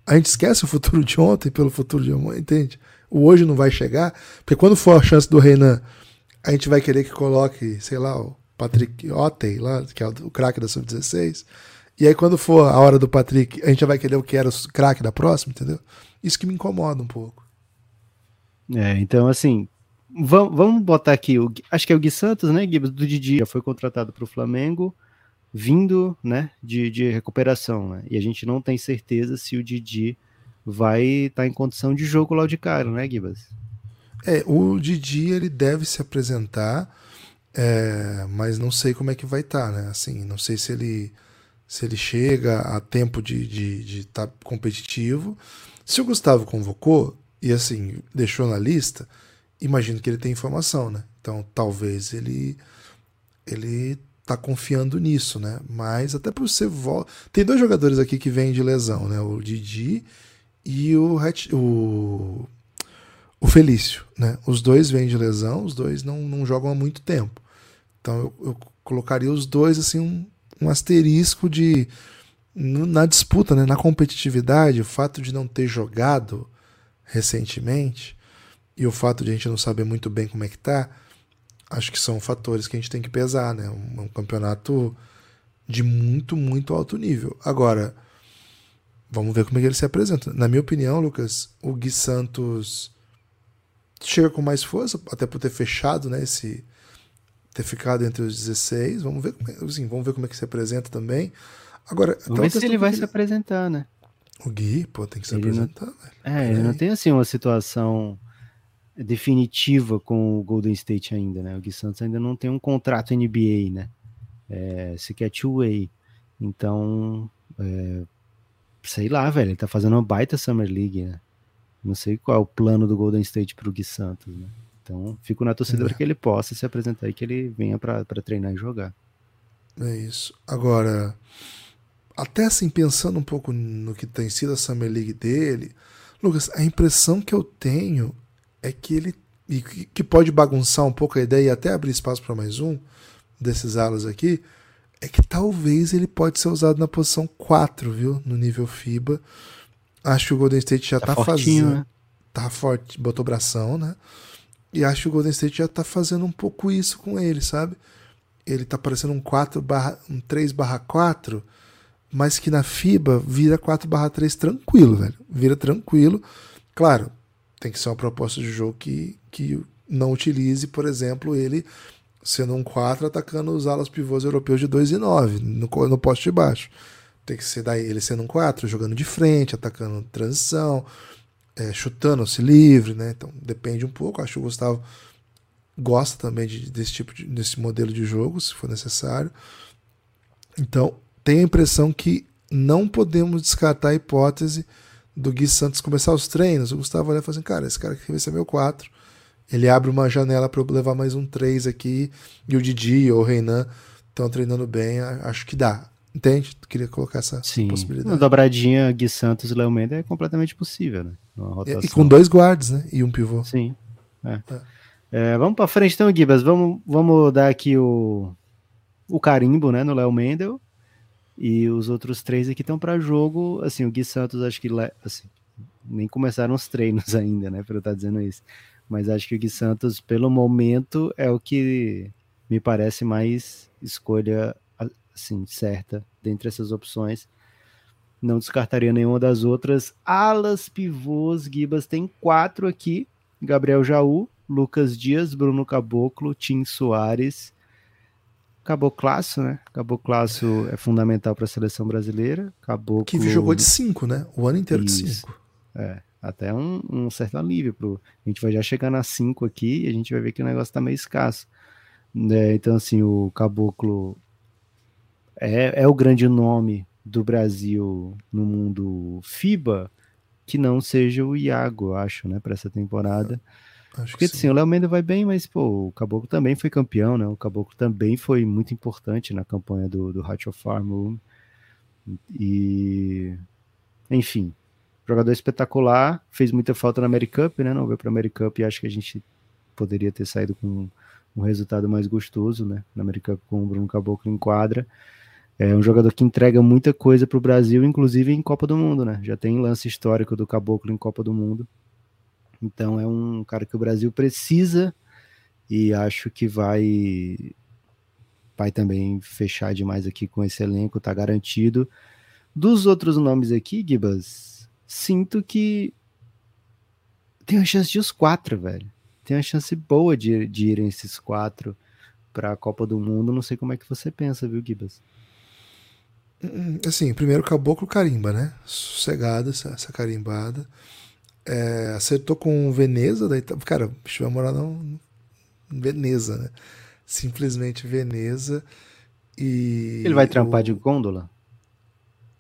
a gente esquece o futuro de ontem pelo futuro de amanhã, entende? O hoje não vai chegar, porque quando for a chance do Renan, a gente vai querer que coloque, sei lá, o Patrick Ottey, lá, que é o craque da Sub-16. E aí, quando for a hora do Patrick, a gente já vai querer o que era o craque da próxima, entendeu? Isso que me incomoda um pouco. É, então, assim, vamos, vamos botar aqui, o, acho que é o Gui Santos, né, Gui, do Didi, já foi contratado para o Flamengo vindo né, de, de recuperação. Né? E a gente não tem certeza se o Didi vai estar tá em condição de jogo lá de cara, né, Gibas? É, o Didi ele deve se apresentar, é, mas não sei como é que vai estar, tá, né? Assim, não sei se ele se ele chega a tempo de estar de, de tá competitivo. Se o Gustavo convocou e assim deixou na lista, imagino que ele tem informação, né? Então talvez ele ele tá confiando nisso, né? Mas até por ser volta. Tem dois jogadores aqui que vêm de lesão, né? O Didi e o, o, o Felício, né? Os dois vêm de lesão, os dois não, não jogam há muito tempo. Então eu, eu colocaria os dois assim um, um asterisco de na disputa, né? Na competitividade, o fato de não ter jogado recentemente e o fato de a gente não saber muito bem como é que tá acho que são fatores que a gente tem que pesar, né? Um, um campeonato de muito, muito alto nível. Agora, vamos ver como é que ele se apresenta. Na minha opinião, Lucas, o Gui Santos chega com mais força, até por ter fechado, né? Esse, ter ficado entre os 16. Vamos ver, como é, assim, vamos ver como é que se apresenta também. Agora, vamos ver se ele vai se apresentar, né? O Gui, pô, tem que se ele apresentar, não... É, ele não tem assim uma situação definitiva com o Golden State ainda, né? O Gui Santos ainda não tem um contrato NBA, né? É, sequer two-way. Então, é, sei lá, velho, ele tá fazendo uma baita Summer League, né? Não sei qual é o plano do Golden State pro Gui Santos, né? Então, fico na torcida é. para que ele possa se apresentar e que ele venha para treinar e jogar. É isso. Agora, até assim, pensando um pouco no que tem sido a Summer League dele, Lucas, a impressão que eu tenho é que ele. E que pode bagunçar um pouco a ideia e até abrir espaço para mais um desses alas aqui, é que talvez ele pode ser usado na posição 4, viu? No nível FIBA. Acho que o Golden State já tá, tá fazendo. Né? Tá forte, botou bração, né? E acho que o Golden State já tá fazendo um pouco isso com ele, sabe? Ele tá parecendo um 4 barra, um 3 barra 4, mas que na FIBA vira 4 barra 3 tranquilo, velho. Vira tranquilo. Claro, tem que ser uma proposta de jogo que, que não utilize, por exemplo, ele sendo um 4 atacando os alas pivôs europeus de 2 e 9 no, no poste de baixo. Tem que ser daí ele sendo um 4, jogando de frente, atacando transição, é, chutando-se livre, né? Então depende um pouco. Acho que o Gustavo gosta também de, desse tipo de, desse modelo de jogo, se for necessário. Então, tenho a impressão que não podemos descartar a hipótese do Gui Santos começar os treinos, o Gustavo olha e fala assim, cara, esse cara aqui vai ser meu 4. Ele abre uma janela para eu levar mais um 3 aqui, e o Didi ou o Reinan estão treinando bem, acho que dá. Entende? Queria colocar essa Sim. possibilidade. Uma dobradinha Gui Santos e Léo Mendes é completamente possível, né? E, e, com dois guards, né? E um pivô. Sim. É. É. É, vamos para frente então, Gibas. Vamos, vamos dar aqui o, o carimbo né, no Léo Mendel. E os outros três aqui estão para jogo. Assim, o Gui Santos, acho que assim, nem começaram os treinos [LAUGHS] ainda, né? Para eu estar tá dizendo isso. Mas acho que o Gui Santos, pelo momento, é o que me parece mais escolha assim, certa dentre essas opções. Não descartaria nenhuma das outras. Alas, pivôs, Gibas tem quatro aqui: Gabriel Jaú, Lucas Dias, Bruno Caboclo, Tim Soares Caboclaço, né? Caboclaço é fundamental para a seleção brasileira. Caboclo... Que jogou de 5, né? O ano inteiro Isso. de 5. É, até um, um, certo alívio. Pro... A gente vai já chegar na 5 aqui e a gente vai ver que o negócio tá meio escasso. É, então, assim, o Caboclo é, é o grande nome do Brasil no mundo FIBA que não seja o Iago, acho, né, para essa temporada. É. Acho Porque assim, o Léo Mendes vai bem, mas pô, o Caboclo também foi campeão, né? O Caboclo também foi muito importante na campanha do, do Hatch of Farm. E enfim, jogador espetacular, fez muita falta na Americup, né? Não veio para a Americup e acho que a gente poderia ter saído com um resultado mais gostoso, né? Na Americup com o Bruno Caboclo em quadra. É um jogador que entrega muita coisa para o Brasil, inclusive em Copa do Mundo, né? Já tem lance histórico do Caboclo em Copa do Mundo. Então é um cara que o Brasil precisa e acho que vai vai também fechar demais aqui com esse elenco, tá garantido. Dos outros nomes aqui, Gibas, sinto que tem a chance de os quatro, velho. Tem uma chance boa de, de irem esses quatro para a Copa do Mundo. Não sei como é que você pensa, viu, Gibas? Assim, primeiro caboclo carimba, né? Sossegada essa, essa carimbada. É, acertou com Veneza, daí, tá, cara, o bicho vai morar em Veneza, né? Simplesmente Veneza. E Ele vai trampar o... de gôndola?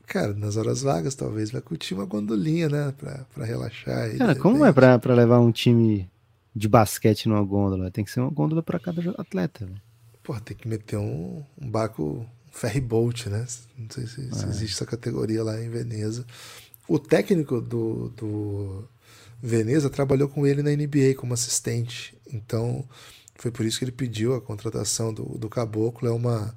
Cara, nas horas vagas, talvez, vai curtir uma gondolinha, né? Pra, pra relaxar. Cara, como é pra, pra levar um time de basquete numa gôndola? Tem que ser uma gôndola pra cada atleta, velho. Pô, tem que meter um, um barco, um ferry boat, né? Não sei se, se é. existe essa categoria lá em Veneza. O técnico do, do Veneza trabalhou com ele na NBA como assistente. Então, foi por isso que ele pediu a contratação do, do Caboclo. É uma,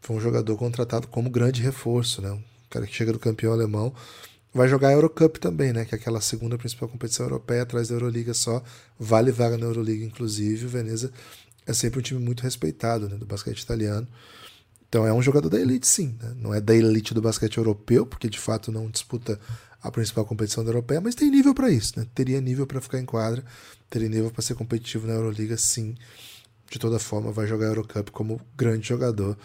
foi um jogador contratado como grande reforço, né? Um cara que chega do campeão alemão. Vai jogar a Eurocup também, né? Que é aquela segunda principal competição europeia, atrás da Euroliga só. Vale vaga na Euroliga, inclusive. O Veneza é sempre um time muito respeitado né? do basquete italiano. Então é um jogador da elite, sim. Né? Não é da elite do basquete europeu, porque de fato não disputa a principal competição da europeia, mas tem nível para isso, né? Teria nível para ficar em quadra, teria nível para ser competitivo na Euroliga, sim. De toda forma, vai jogar a Eurocup como grande jogador.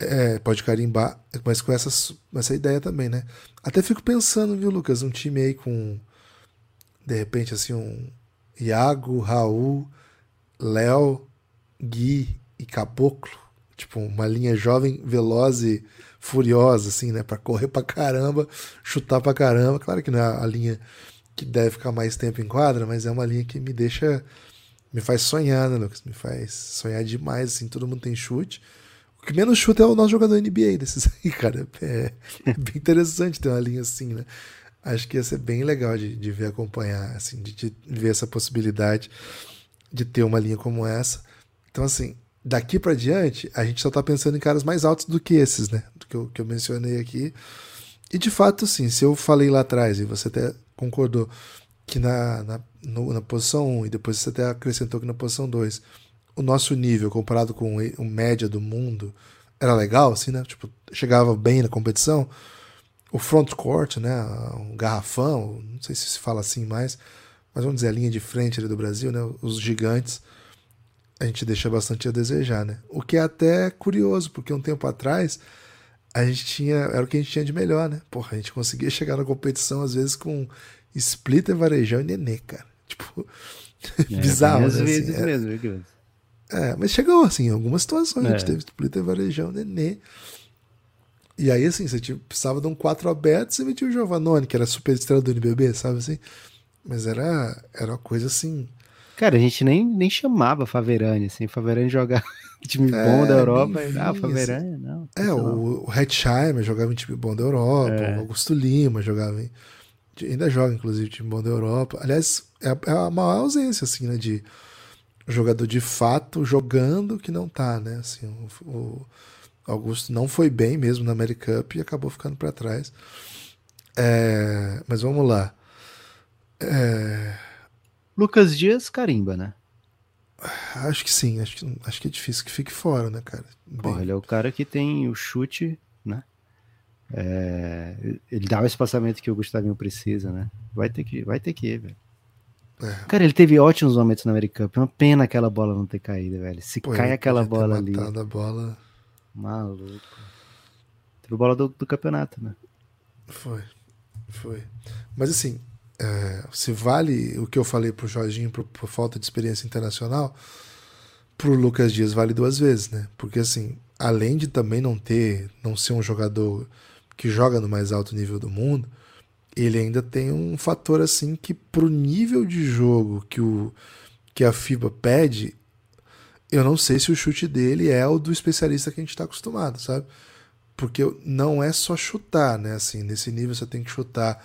É, pode carimbar, mas com essas, essa ideia também, né? Até fico pensando, viu, Lucas, um time aí com de repente assim um Iago, Raul, Léo, Gui e Caboclo. Tipo, uma linha jovem, veloz e furiosa, assim, né? Pra correr pra caramba, chutar pra caramba. Claro que não é a linha que deve ficar mais tempo em quadra, mas é uma linha que me deixa. Me faz sonhar, né, Lucas? Me faz sonhar demais, assim. Todo mundo tem chute. O que menos chuta é o nosso jogador NBA desses [LAUGHS] aí, cara. É, é bem interessante ter uma linha assim, né? Acho que ia ser bem legal de, de ver acompanhar, assim, de, de ver essa possibilidade de ter uma linha como essa. Então, assim, daqui para diante, a gente só tá pensando em caras mais altos do que esses, né? Do que eu, que eu mencionei aqui. E de fato, sim, se eu falei lá atrás e você até concordou que na, na, no, na posição 1 e depois você até acrescentou que na posição 2 o nosso nível comparado com o média do mundo era legal, assim, né? Tipo, chegava bem na competição. O front court, né? Um garrafão, não sei se se fala assim mais, mas vamos dizer a linha de frente do Brasil, né? Os gigantes a gente deixa bastante a desejar, né? O que é até curioso, porque um tempo atrás a gente tinha, era o que a gente tinha de melhor, né? Porra, a gente conseguia chegar na competição às vezes com splitter, varejão e nenê, cara. [LAUGHS] Tipo, é, bizarro, às né? vezes assim, mesmo, viu? É, mas chegou assim, em algumas situações, é. a gente é. teve splitter, varejão, nenê. E aí, assim, você tipo, precisava de um 4 aberto, você metia o Giovanoni, que era super estrela do NBB, sabe assim? Mas era, era uma coisa assim Cara, a gente nem, nem chamava Faverani, assim, Faverani jogava [LAUGHS] time é, bom da Europa, e, ah, Faverani, assim. não. É, o, o Hetzheimer jogava em time bom da Europa, é. o Augusto Lima jogava em, ainda joga, inclusive, time bom da Europa. Aliás, é, é a maior ausência, assim, né, de jogador de fato jogando que não tá, né, assim, o, o Augusto não foi bem mesmo na American Cup e acabou ficando para trás. É, mas vamos lá. É, Lucas Dias carimba, né? Acho que sim, acho que, acho que é difícil que fique fora, né, cara? Bem... Porra, ele é o cara que tem o chute, né? É... ele dá o espaçamento que o Gustavinho precisa, né? Vai ter que, vai ter que ir, velho. É. Cara, ele teve ótimos momentos na American Cup. É uma pena aquela bola não ter caído, velho. Se Pô, cai aquela bola ali. A bola. Maluco. Teve bola do, do campeonato, né? Foi. Foi. Mas assim, é, se vale o que eu falei pro Jorginho por, por falta de experiência internacional, pro Lucas Dias vale duas vezes, né? Porque assim, além de também não ter, não ser um jogador que joga no mais alto nível do mundo, ele ainda tem um fator assim que pro nível de jogo que o que a FIBA pede, eu não sei se o chute dele é o do especialista que a gente está acostumado, sabe? Porque não é só chutar, né? Assim, nesse nível você tem que chutar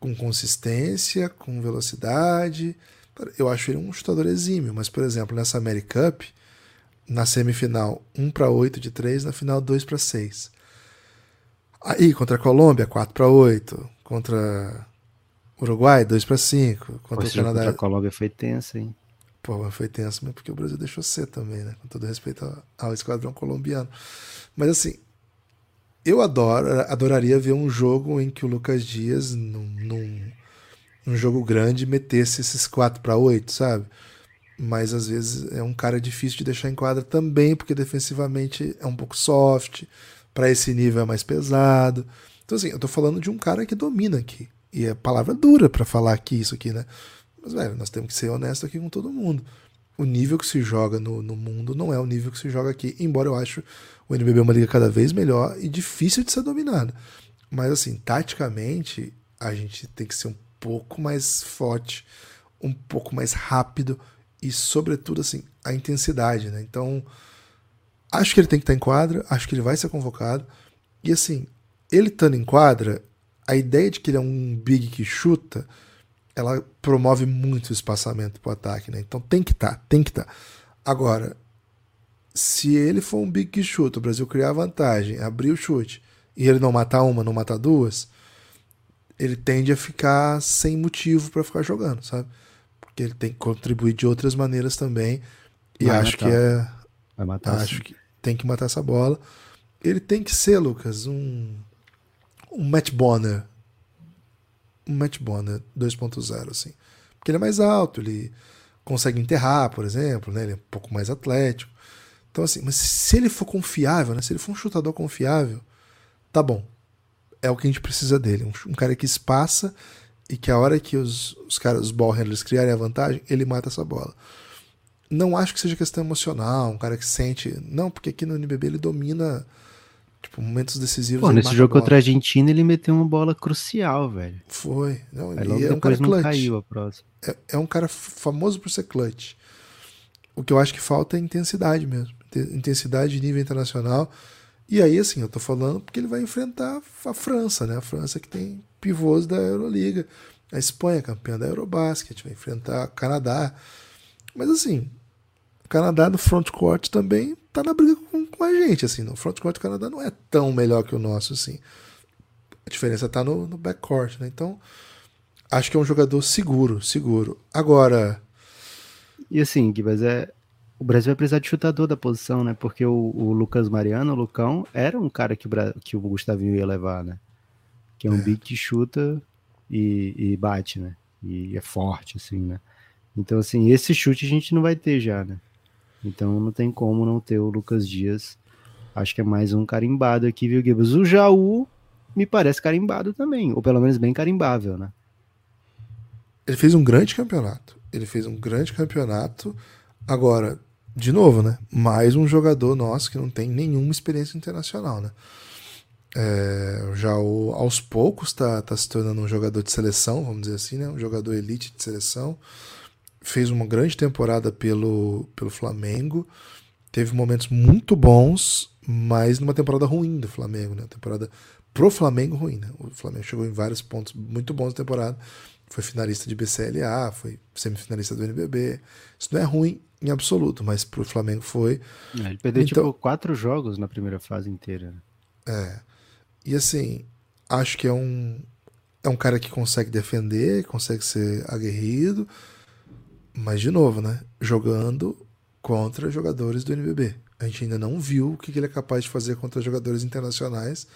com consistência, com velocidade. Eu acho ele um chutador exímio, mas, por exemplo, nessa American Cup, na semifinal 1 para 8 de 3, na final 2 para 6. Aí, contra a Colômbia, 4 para 8. Contra Uruguai, 2 para 5. Contra Pô, o Canadá. Contra a Colômbia foi tenso, hein? Pô, mas foi tenso mesmo porque o Brasil deixou ser também, né? Com todo respeito ao esquadrão colombiano. Mas assim, eu adoro, adoraria ver um jogo em que o Lucas Dias, num, num, num jogo grande, metesse esses 4 para 8, sabe? Mas às vezes é um cara difícil de deixar em quadra também, porque defensivamente é um pouco soft, para esse nível é mais pesado. Então, assim, eu tô falando de um cara que domina aqui. E é palavra dura para falar aqui isso aqui, né? Mas, velho, nós temos que ser honestos aqui com todo mundo. O nível que se joga no, no mundo não é o nível que se joga aqui, embora eu acho o NBB uma liga cada vez melhor e difícil de ser dominada. Mas, assim, taticamente, a gente tem que ser um pouco mais forte, um pouco mais rápido e, sobretudo, assim, a intensidade, né? Então, acho que ele tem que estar em quadra, acho que ele vai ser convocado. E, assim, ele estando em quadra, a ideia de que ele é um big que chuta, ela promove muito o espaçamento para o ataque, né? Então tem que estar, tá, tem que estar. Tá. Agora, se ele for um big chute, o Brasil criar vantagem, abrir o chute, e ele não matar uma, não matar duas, ele tende a ficar sem motivo para ficar jogando, sabe? Porque ele tem que contribuir de outras maneiras também. E Vai acho matar. que é. Vai matar. Acho sim. que tem que matar essa bola. Ele tem que ser, Lucas, um. Um Matt Bonner. Um Matt Bonner 2.0, assim. Porque ele é mais alto, ele consegue enterrar, por exemplo, né? Ele é um pouco mais atlético. Então, assim, mas se ele for confiável, né? Se ele for um chutador confiável, tá bom. É o que a gente precisa dele. Um, um cara que espaça e que a hora que os, os caras, os ball handlers criarem a vantagem, ele mata essa bola. Não acho que seja questão emocional, um cara que sente. Não, porque aqui no NBB ele domina tipo, momentos decisivos. Pô, nesse jogo contra a Argentina ele meteu uma bola crucial, velho. Foi. Não, Aí ele logo é um cara não clutch. caiu a próxima. É, é um cara famoso por ser clutch. O que eu acho que falta é intensidade mesmo. Inte- Intensidade de nível internacional. E aí, assim, eu tô falando porque ele vai enfrentar a França, né? A França que tem pivôs da Euroliga. A Espanha, campeã da Eurobasket, vai enfrentar o Canadá. Mas assim, Canadá no frontcourt também tá na briga com, com a gente, assim. No frontcourt o Canadá não é tão melhor que o nosso, assim. A diferença tá no, no backcourt, né? Então, acho que é um jogador seguro, seguro. Agora, E assim, Gibas, é. O Brasil vai precisar de chutador da posição, né? Porque o, o Lucas Mariano, o Lucão, era um cara que o, Bra- que o Gustavinho ia levar, né? Que é um big que chuta e, e bate, né? E é forte, assim, né? Então, assim, esse chute a gente não vai ter já, né? Então não tem como não ter o Lucas Dias. Acho que é mais um carimbado aqui, viu, Gibas? O Jaú me parece carimbado também, ou pelo menos bem carimbável, né? ele fez um grande campeonato. Ele fez um grande campeonato. Agora, de novo, né? Mais um jogador nosso que não tem nenhuma experiência internacional, né? É, já o, aos poucos tá, tá se tornando um jogador de seleção, vamos dizer assim, né? Um jogador elite de seleção. Fez uma grande temporada pelo, pelo Flamengo. Teve momentos muito bons, mas numa temporada ruim do Flamengo, né? Temporada pro Flamengo ruim, né? O Flamengo chegou em vários pontos muito bons na temporada. Foi finalista de BCLA, foi semifinalista do NBB. Isso não é ruim em absoluto, mas pro Flamengo foi. É, Ele perdeu, Então- tipo, quatro jogos na primeira fase inteira. né? É. E assim, acho que é um é um cara que consegue defender, consegue ser aguerrido, mas de novo, né? Jogando contra jogadores do NBB. A gente ainda não viu o que que ele é capaz de fazer contra jogadores internacionais.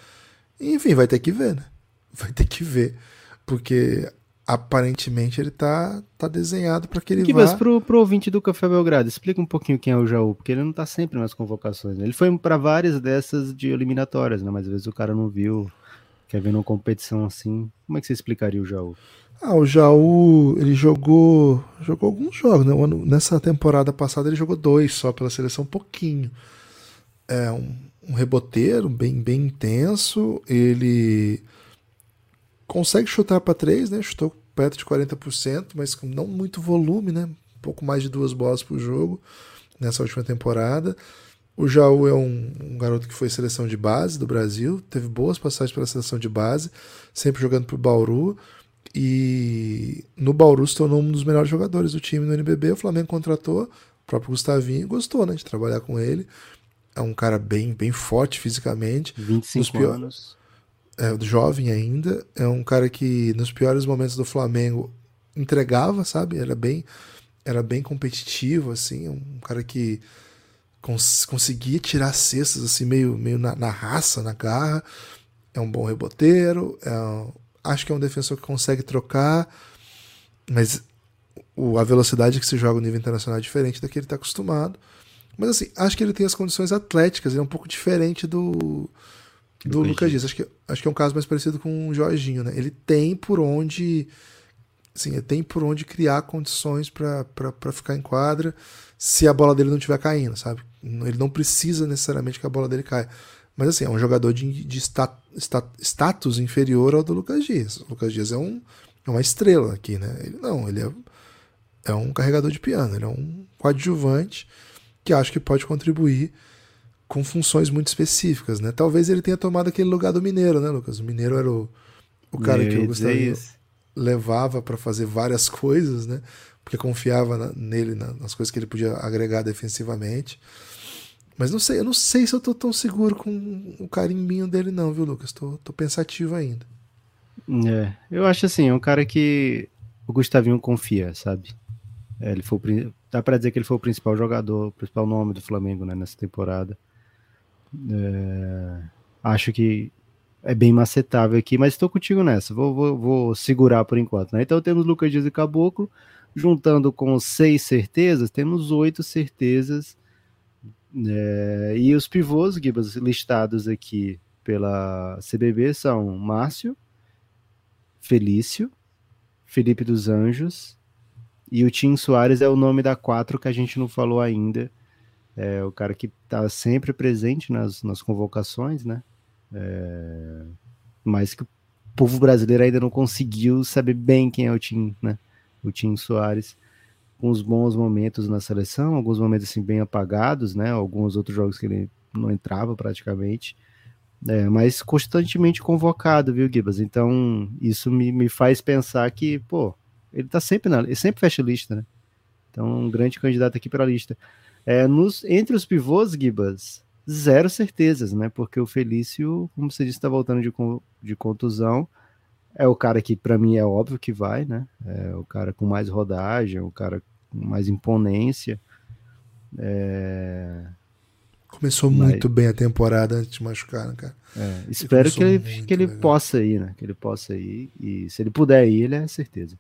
Enfim, vai ter que ver, né? [LAUGHS] Vai ter que ver, porque aparentemente ele tá tá desenhado para que ele Kibas, vá. pro, pro ouvinte do Café Belgrado, explica um pouquinho quem é o Jaú, porque ele não tá sempre nas convocações. né? Ele foi para várias dessas de eliminatórias, né? Mas às vezes o cara não viu, quer ver numa competição assim. Como é que você explicaria o Jaú? Ah, o Jaú, ele jogou, jogou alguns jogos, né? O Nessa temporada passada ele jogou dois só pela seleção, pouquinho. É um, um reboteiro bem, bem intenso. Ele consegue chutar para três, né? Chutou perto de 40%, mas com não muito volume, né? Um pouco mais de duas bolas por jogo nessa última temporada. O Jaú é um, um garoto que foi seleção de base do Brasil, teve boas passagens pela seleção de base, sempre jogando pro Bauru. E no Bauru se tornou um dos melhores jogadores do time no NBB. O Flamengo contratou o próprio Gustavinho e gostou né, de trabalhar com ele. É um cara bem, bem forte fisicamente, 25 Nos anos. é jovem ainda. É um cara que nos piores momentos do Flamengo entregava, sabe? Era bem, era bem competitivo, assim. Um cara que cons- conseguia tirar cestas assim meio, meio na, na raça, na garra. É um bom reboteiro. É um- acho que é um defensor que consegue trocar, mas o, a velocidade que se joga no nível internacional é diferente da que ele está acostumado. Mas assim, acho que ele tem as condições atléticas, ele é um pouco diferente do, do Lucas Lucas Dias. Dias. Acho que, acho que é um caso mais parecido com o Jorginho, né? Ele tem por onde. Assim, ele tem por onde criar condições para ficar em quadra se a bola dele não estiver caindo, sabe? Ele não precisa necessariamente que a bola dele caia. Mas assim, é um jogador de, de sta- sta- status inferior ao do Lucas Dias. O Lucas Dias é, um, é uma estrela aqui, né? Ele não, ele é, é um carregador de piano, ele é um coadjuvante que acho que pode contribuir com funções muito específicas, né? Talvez ele tenha tomado aquele lugar do Mineiro, né, Lucas? O Mineiro era o, o cara que o isso. levava para fazer várias [LAUGHS] coisas, né? Porque confiava na- nele, na- nas coisas que ele podia agregar defensivamente. Mas não sei, eu não sei se eu tô tão seguro com o carimbinho dele, não, viu, Lucas? Tô, tô pensativo ainda. É, eu acho assim, é um cara que o Gustavinho confia, sabe? É, ele foi o dá pra dizer que ele foi o principal jogador, o principal nome do Flamengo né, nessa temporada. É, acho que é bem macetável aqui, mas estou contigo nessa. Vou, vou, vou segurar por enquanto. Né? Então temos Lucas Dias e Caboclo, juntando com seis certezas, temos oito certezas. É, e os pivôs, Gibas, listados aqui pela CBB são Márcio, Felício, Felipe dos Anjos. E o Tim Soares é o nome da quatro que a gente não falou ainda. É o cara que está sempre presente nas, nas convocações, né? É, mas que o povo brasileiro ainda não conseguiu saber bem quem é o Tim, né? O Tim Soares os bons momentos na seleção, alguns momentos assim bem apagados, né? Alguns outros jogos que ele não entrava praticamente, é, mas constantemente convocado, viu, Gibas? Então isso me, me faz pensar que, pô, ele tá sempre na, ele sempre fecha lista, né? Então um grande candidato aqui para a lista. É, nos, entre os pivôs, Gibas, zero certezas, né? Porque o Felício, como você disse, está voltando de, de contusão é o cara que para mim é óbvio que vai, né? É o cara com mais rodagem, o cara mais imponência. É... Começou Mas... muito bem a temporada antes de machucar, né, cara? É, espero que ele, que ele possa ir, né? Que ele possa ir. E se ele puder ir, ele é certeza.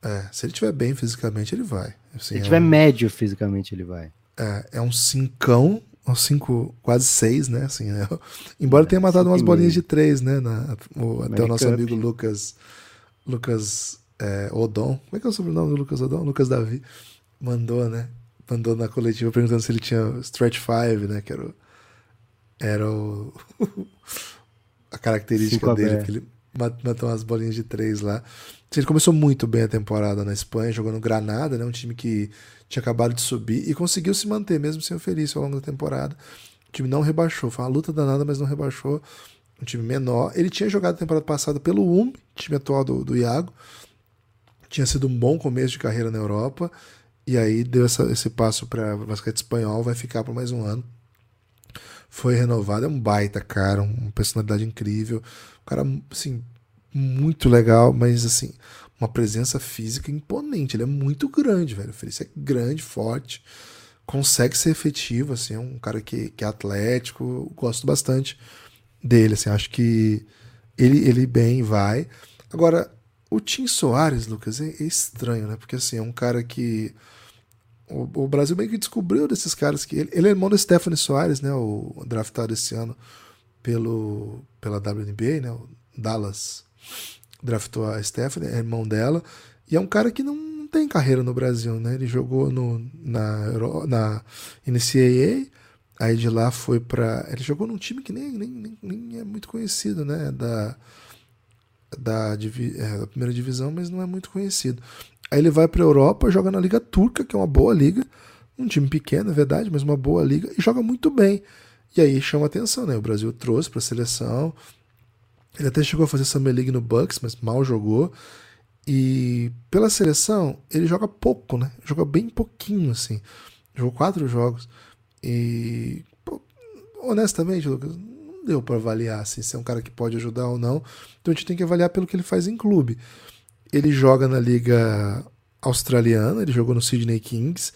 É, se ele estiver bem fisicamente, ele vai. Assim, se ele estiver é um... médio fisicamente, ele vai. É, é um cincão aos cinco, quase seis, né? Assim, né? [LAUGHS] Embora é, tenha matado umas bolinhas de três, né? Na, o, até o nosso amigo Lucas, Lucas é, Odon, como é que é o sobrenome do Lucas Odon? Lucas Davi, mandou, né? Mandou na coletiva perguntando se ele tinha Stretch Five, né? Que era o, era o, [LAUGHS] a característica dele, que ele matou umas bolinhas de três lá. Ele começou muito bem a temporada na Espanha, jogando Granada, né? Um time que tinha acabado de subir e conseguiu se manter, mesmo sem o Felício, ao longo da temporada. O time não rebaixou, foi uma luta danada, mas não rebaixou. Um time menor. Ele tinha jogado a temporada passada pelo UM, time atual do, do Iago. Tinha sido um bom começo de carreira na Europa. E aí deu essa, esse passo para basquete espanhol, vai ficar por mais um ano. Foi renovado, é um baita cara, uma personalidade incrível. Um cara, assim, muito legal, mas assim, uma presença física imponente. Ele é muito grande, velho. O Felício é grande, forte, consegue ser efetivo, assim, é um cara que, que é atlético. Gosto bastante dele, assim, acho que ele, ele bem vai. Agora, o Tim Soares, Lucas, é, estranho, né? Porque assim, é um cara que. O, o Brasil meio que descobriu desses caras que. Ele, ele é irmão do Stephanie Soares, né? O draftado esse ano pelo, pela WNBA, né? O Dallas draftou a Stephanie, é irmão dela, e é um cara que não tem carreira no Brasil, né? Ele jogou no, na, na NCAA, aí de lá foi para Ele jogou num time que nem, nem, nem é muito conhecido, né? Da, da, é, da primeira divisão, mas não é muito conhecido. Aí ele vai para a Europa, joga na Liga Turca, que é uma boa liga, um time pequeno, é verdade, mas uma boa liga, e joga muito bem. E aí chama atenção, né? O Brasil trouxe para a seleção, ele até chegou a fazer Summer League no Bucks, mas mal jogou. E pela seleção, ele joga pouco, né? Joga bem pouquinho, assim. Jogou quatro jogos. E, pô, honestamente, Lucas, deu para avaliar assim, se é um cara que pode ajudar ou não. Então a gente tem que avaliar pelo que ele faz em clube. Ele joga na Liga Australiana, ele jogou no Sydney Kings.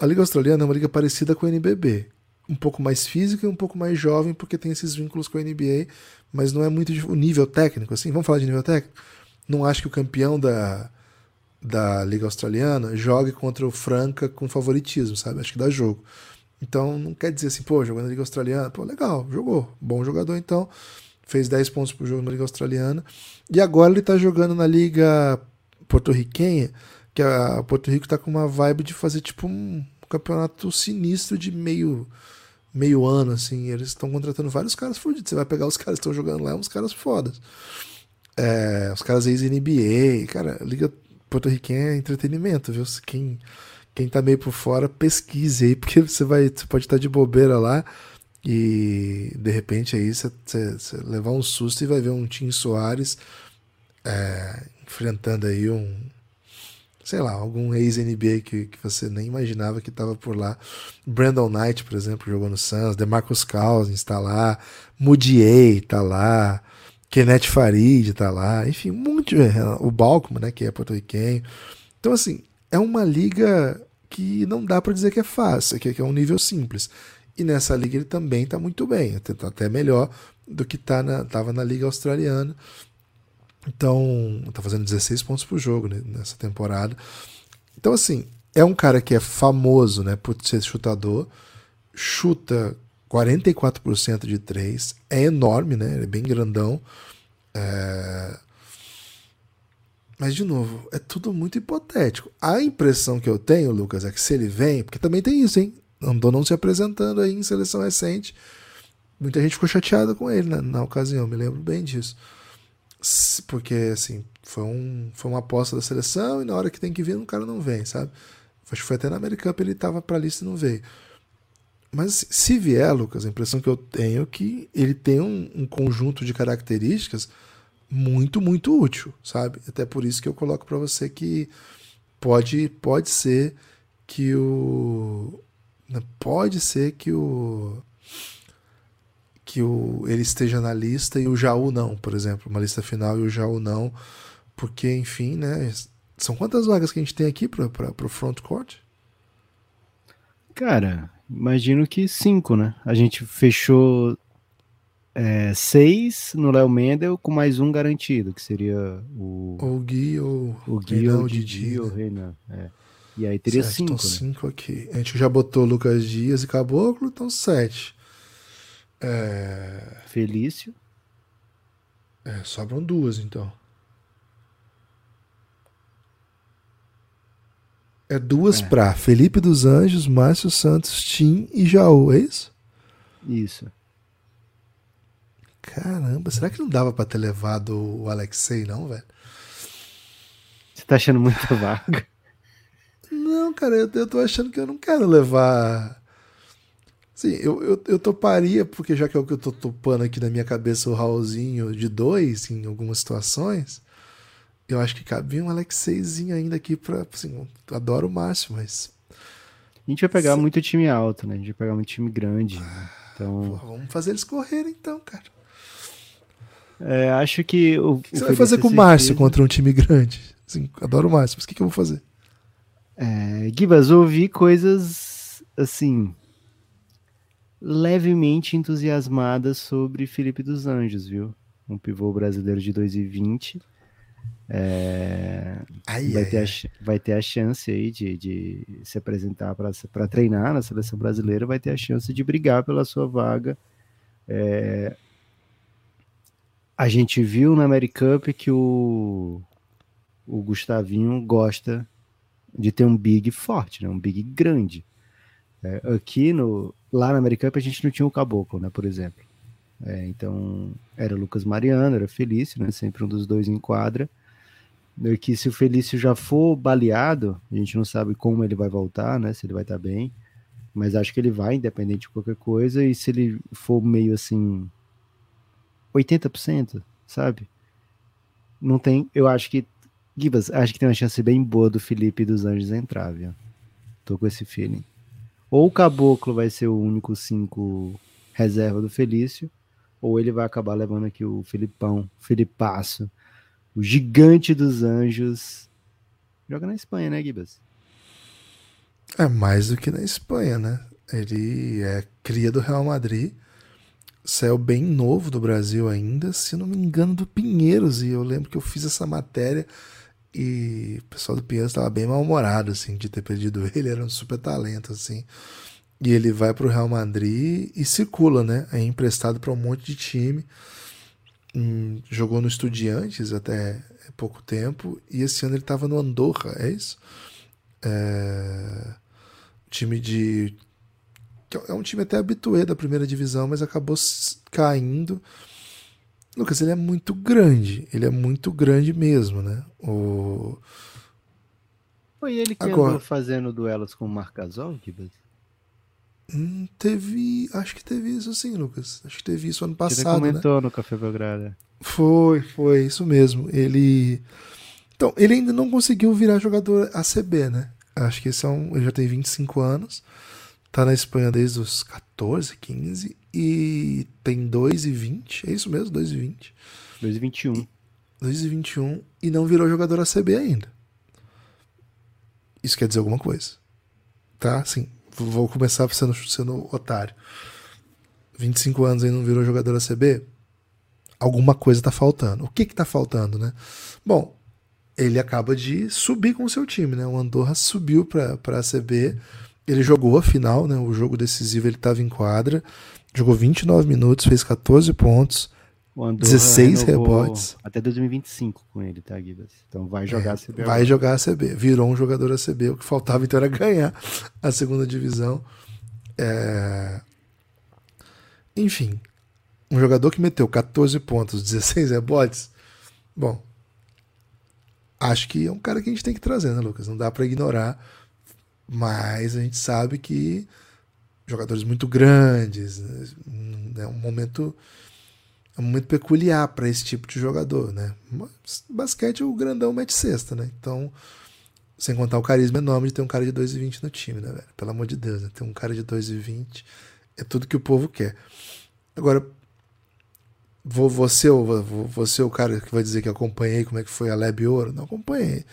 A Liga Australiana é uma liga parecida com a NBB um pouco mais física e um pouco mais jovem, porque tem esses vínculos com a NBA, mas não é muito o nível técnico, assim. Vamos falar de nível técnico? Não acho que o campeão da, da Liga Australiana jogue contra o Franca com favoritismo, sabe? Acho que dá jogo. Então não quer dizer assim, pô, jogando na Liga Australiana, pô, legal, jogou, bom jogador então, fez 10 pontos por jogo na Liga Australiana, e agora ele tá jogando na Liga Porto-Riquenha, que a Porto Rico tá com uma vibe de fazer tipo um campeonato sinistro de meio meio ano, assim. Eles estão contratando vários caras fodidos. Você vai pegar os [LAUGHS] caras que estão jogando lá, uns caras fodas. É, os caras ex-NBA. Cara, Liga Porto-Riquenha é entretenimento, viu? Quem, quem tá meio por fora, pesquise aí, [LAUGHS] porque você vai. Você pode estar de bobeira lá e de repente aí você, levar um susto e vai ver um Tim Soares é, enfrentando aí um sei lá, algum ex-NBA que, que você nem imaginava que estava por lá. Brandon Knight, por exemplo, jogou no Suns, DeMarcus Cousins está lá, Mudiay está lá, Kenneth Farid está lá, enfim, de, o Balkman, né, que é porto-riquenho. Então, assim, é uma liga que não dá para dizer que é fácil, que é um nível simples. E nessa liga ele também está muito bem, até melhor do que tá na, tava na liga australiana. Então, tá fazendo 16 pontos por jogo né, nessa temporada. Então, assim, é um cara que é famoso né, por ser chutador, chuta 44% de 3, é enorme, né? Ele é bem grandão. É... Mas, de novo, é tudo muito hipotético. A impressão que eu tenho, Lucas, é que se ele vem, porque também tem isso, hein? Andou não se apresentando aí em seleção recente. Muita gente ficou chateada com ele né, na ocasião, me lembro bem disso. Porque, assim, foi, um, foi uma aposta da seleção e na hora que tem que vir, o cara não vem, sabe? Acho que foi até na American Cup ele tava pra lista e não veio. Mas se vier, Lucas, a impressão que eu tenho é que ele tem um, um conjunto de características muito, muito útil, sabe? Até por isso que eu coloco para você que pode, pode ser que o né, pode ser que o que o ele esteja na lista e o Jaú não, por exemplo, uma lista final e o Jaú não, porque enfim, né? São quantas vagas que a gente tem aqui para o front court? Cara, imagino que cinco, né? A gente fechou é, seis no Léo Mendel com mais um garantido, que seria o. Ou o Gui ou o Gui ou o Didi, ou o Renan. É. E aí teria certo, cinco. Então, né? cinco aqui. A gente já botou Lucas Dias e Caboclo, então sete. É... Felício. É, sobram duas então. É duas é. para Felipe dos Anjos, Márcio Santos, Tim e Jaú, é isso? Isso. Caramba, será que não dava para ter levado o Alexei, não, velho? Você tá achando muita [LAUGHS] vaga? Não, cara, eu, eu tô achando que eu não quero levar. Sim, eu, eu, eu toparia, porque já que é o que eu tô topando aqui na minha cabeça, o Raulzinho de dois em algumas situações, eu acho que cabia um Alexeizinho ainda aqui pra. Assim, adoro o Márcio, mas. A gente vai pegar Sim. muito time alto, né? A gente vai pegar muito time grande. Ah, então... Porra, vamos fazer eles correrem então, cara. É, acho que. O, o que você vai fazer com o Márcio contra um time grande? Assim, adoro o Márcio, mas o que, que eu vou fazer? É, Gibas, ouvi coisas assim. levemente entusiasmadas sobre Felipe dos Anjos, viu? Um pivô brasileiro de 2020. É, ai, vai, ai, ter ai. A, vai ter a chance aí de, de se apresentar para treinar na seleção brasileira, vai ter a chance de brigar pela sua vaga. É, a gente viu na Americup que o, o Gustavinho gosta de ter um big forte, né? um big grande. É, aqui no lá na Americup a gente não tinha o Caboclo, né, por exemplo. É, então era Lucas Mariano, era Felício, né? Sempre um dos dois em quadra. Que se o Felício já for baleado, a gente não sabe como ele vai voltar, né? Se ele vai estar bem. Mas acho que ele vai, independente de qualquer coisa. E se ele for meio assim 80%, sabe? Não tem. Eu acho que. Gibas, acho que tem uma chance bem boa do Felipe dos Anjos entrar, viu? Tô com esse feeling. Ou o Caboclo vai ser o único 5 reserva do Felício, ou ele vai acabar levando aqui o Filipão, Felipasso, o gigante dos anjos. Joga na Espanha, né, Gibas? É mais do que na Espanha, né? Ele é cria do Real Madrid saiu bem novo do Brasil ainda, se não me engano, do Pinheiros. E eu lembro que eu fiz essa matéria e o pessoal do Pinheiros estava bem mal-humorado, assim, de ter perdido [LAUGHS] ele. Era um super talento, assim. E ele vai para o Real Madrid e circula, né? É emprestado para um monte de time. Hum, jogou no Estudiantes até pouco tempo. E esse ano ele estava no Andorra, é isso? É... Time de é um time até habitué da primeira divisão, mas acabou caindo. Lucas, ele é muito grande, ele é muito grande mesmo, né? O... Foi ele que Agora... andou fazendo duelos com o Marcasol, Kibas? Hum, teve. Acho que teve isso sim, Lucas. Acho que teve isso ano passado. Ele comentou né? no Café Belgrado. Foi, foi, isso mesmo. Ele. Então, ele ainda não conseguiu virar jogador ACB, né? Acho que esse é um. Ele já tem 25 anos. Tá na Espanha desde os 14, 15 e tem 2,20. É isso mesmo, 2,20. 2,21. 2,21 e não virou jogador ACB ainda. Isso quer dizer alguma coisa. Tá? Sim. Vou começar sendo, sendo otário. 25 anos e não virou jogador ACB? Alguma coisa tá faltando. O que que tá faltando, né? Bom, ele acaba de subir com o seu time, né? O Andorra subiu para a ACB ele jogou a final, né? O jogo decisivo ele estava em quadra, jogou 29 minutos, fez 14 pontos, Andorra 16 renovou rebotes. Até 2025 com ele, tá, Gibas? Então vai jogar a CB. Vai jogar a CB. Virou um jogador ACB. O que faltava então era ganhar a segunda divisão. É, Enfim, um jogador que meteu 14 pontos, 16 rebotes. Bom, acho que é um cara que a gente tem que trazer, né, Lucas? Não dá pra ignorar. Mas a gente sabe que jogadores muito grandes, né, é um momento é um momento peculiar para esse tipo de jogador, né? Basquete o grandão mete cesta, né? Então, sem contar o carisma enorme de ter um cara de 2,20 no time, né, velho? Pelo amor de Deus, né? Ter um cara de 2,20 é tudo que o povo quer. Agora, vou você, vou, você o cara que vai dizer que acompanhei como é que foi a Leb Ouro? Não acompanhei.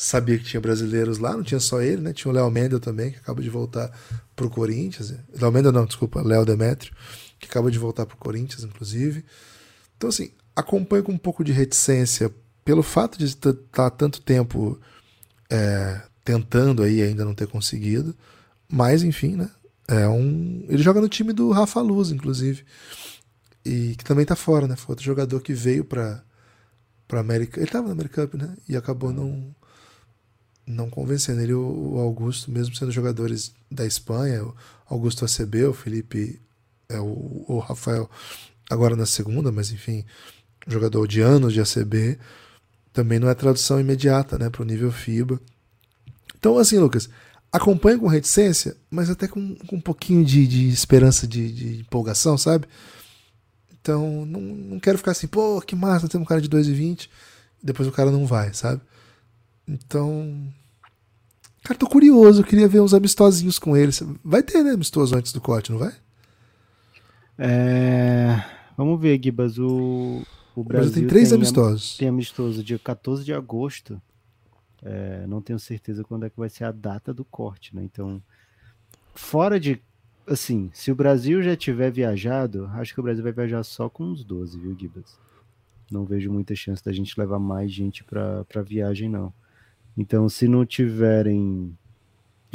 Sabia que tinha brasileiros lá, não tinha só ele, né? Tinha o Léo Mendel também, que acaba de voltar pro Corinthians. Léo Mendel não, desculpa, Léo Demetrio, que acaba de voltar pro Corinthians, inclusive. Então, assim, acompanho com um pouco de reticência pelo fato de estar tá tanto tempo é, tentando aí ainda não ter conseguido. Mas, enfim, né? É um... Ele joga no time do Rafa Luz, inclusive. E que também tá fora, né? Foi outro jogador que veio pra, pra América. Ele tava na America Cup, né? E acabou não, não convencendo. Ele o Augusto, mesmo sendo jogadores da Espanha, Augusto ACB, o Felipe, é, o, o Rafael agora na segunda, mas enfim, jogador de anos de ACB, também não é tradução imediata, né, para o nível FIBA. Então, assim, Lucas, acompanha com reticência, mas até com, com um pouquinho de, de esperança, de, de, empolgação, sabe? Então, não, não quero ficar assim, pô, que massa, tem um cara de 2,20, depois o cara não vai, sabe? Então, cara, tô curioso, eu queria ver uns amistosinhos com ele. Vai ter, né, amistoso antes do corte, não vai? É... Vamos ver, Gibas. O, o Brasil tem três tem, amistosos. Tem amistoso dia 14 de agosto. É, não tenho certeza quando é que vai ser a data do corte, né? Então, fora de. Assim, se o Brasil já tiver viajado, acho que o Brasil vai viajar só com uns 12, viu, Gibas? Não vejo muita chance da gente levar mais gente para pra viagem, não. Então, se não tiverem.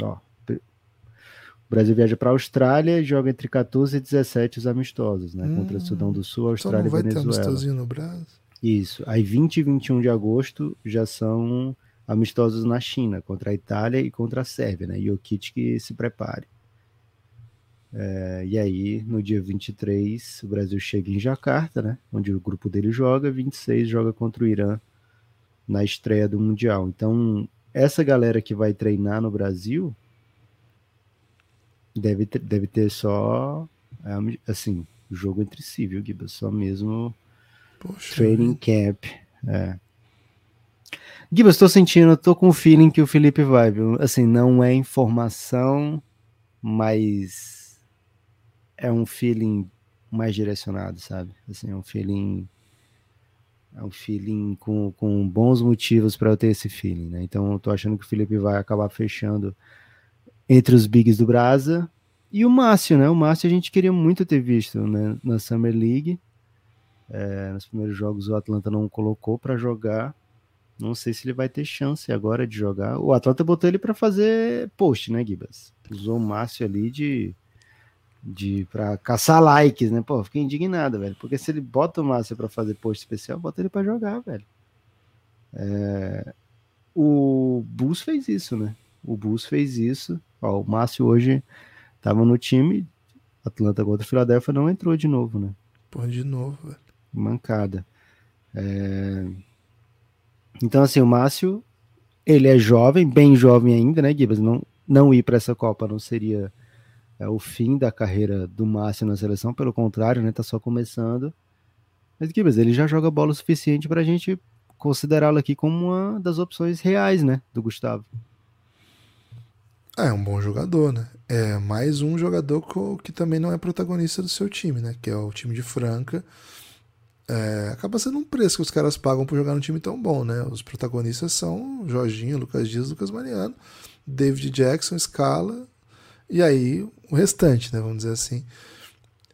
Ó, o Brasil viaja para a Austrália e joga entre 14 e 17 os amistosos, né? Hum, contra Sudão do Sul, Austrália então e Venezuela. Ter amistosinho no Brasil? Isso. Aí 20 e 21 de agosto já são amistosos na China, contra a Itália e contra a Sérvia, né? Jokic que se prepare. É, e aí, no dia 23, o Brasil chega em Jacarta, né? Onde o grupo dele joga, 26 joga contra o Irã na estreia do Mundial. Então, essa galera que vai treinar no Brasil deve ter, deve ter só assim, jogo entre si, viu, Giba? Só mesmo Poxa, training camp. É. Giba, estou sentindo, estou com o feeling que o Felipe vai, viu? Assim, não é informação, mas é um feeling mais direcionado, sabe? Assim, é um feeling é um feeling com, com bons motivos para eu ter esse feeling, né? Então eu tô achando que o Felipe vai acabar fechando entre os bigs do Brasa e o Márcio, né? O Márcio a gente queria muito ter visto né? na Summer League. É, nos primeiros jogos o Atlanta não colocou para jogar. Não sei se ele vai ter chance agora de jogar. O Atlanta botou ele para fazer post, né, Gibas? Usou o Márcio ali de de para caçar likes, né? Pô, fiquei indignado, velho, porque se ele bota o Márcio para fazer post especial, bota ele para jogar, velho. É... O Bus fez isso, né? O Bus fez isso. Ó, o Márcio hoje tava no time, Atlanta contra Filadélfia não entrou de novo, né? Pô, de novo, velho. Mancada. É... Então, assim, o Márcio, ele é jovem, bem jovem ainda, né, Gibas? Não, não ir para essa Copa não seria é, o fim da carreira do Márcio na seleção, pelo contrário, né? Tá só começando. Mas, Gibas, ele já joga bola o suficiente para a gente considerá-lo aqui como uma das opções reais, né, do Gustavo. É um bom jogador, né? É mais um jogador que também não é protagonista do seu time, né? Que é o time de Franca. É, acaba sendo um preço que os caras pagam por jogar num time tão bom, né? Os protagonistas são Jorginho, Lucas Dias, Lucas Mariano, David Jackson, Scala e aí o restante, né? Vamos dizer assim.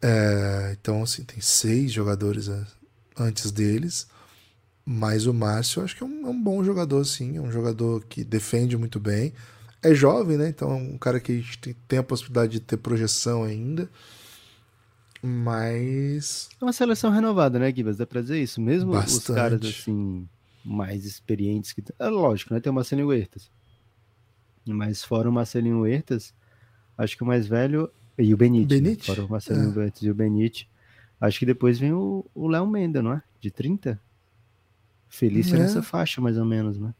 É, então, assim, tem seis jogadores é, antes deles. Mas o Márcio, acho que é um, é um, bom jogador, sim. É um jogador que defende muito bem. É jovem, né? Então é um cara que tem, tem a possibilidade de ter projeção ainda. Mas. É uma seleção renovada, né, Gibas? Dá pra dizer isso? Mesmo Bastante. os caras, assim, mais experientes que. É lógico, né? Tem o Marcelinho Huertas. Mas fora o Marcelinho Huertas, acho que o mais velho. E o Benite. Benite? Né? Fora o Marcelinho É. E o Benite. Acho que depois vem o Léo Menda, não é? De 30? Felício é. É. nessa faixa, mais ou menos, né?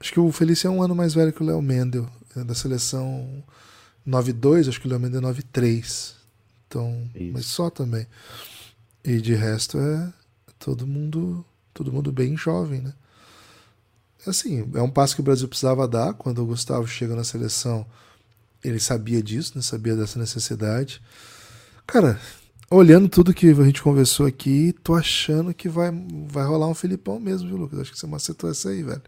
Acho que o Felício é um ano mais velho que o Léo Mendel. É da seleção 9-2, acho que o Léo Mendel é 9-3. Então, Isso. mas só também. E de resto é todo mundo, todo mundo bem jovem, né? Assim, é um passo que o Brasil precisava dar quando o Gustavo chega na seleção. Ele sabia disso, né? Sabia dessa necessidade. Cara, olhando tudo que a gente conversou aqui, tô achando que vai, vai rolar um Filipão mesmo, viu, Lucas? Acho que você macetou essa aí, velho.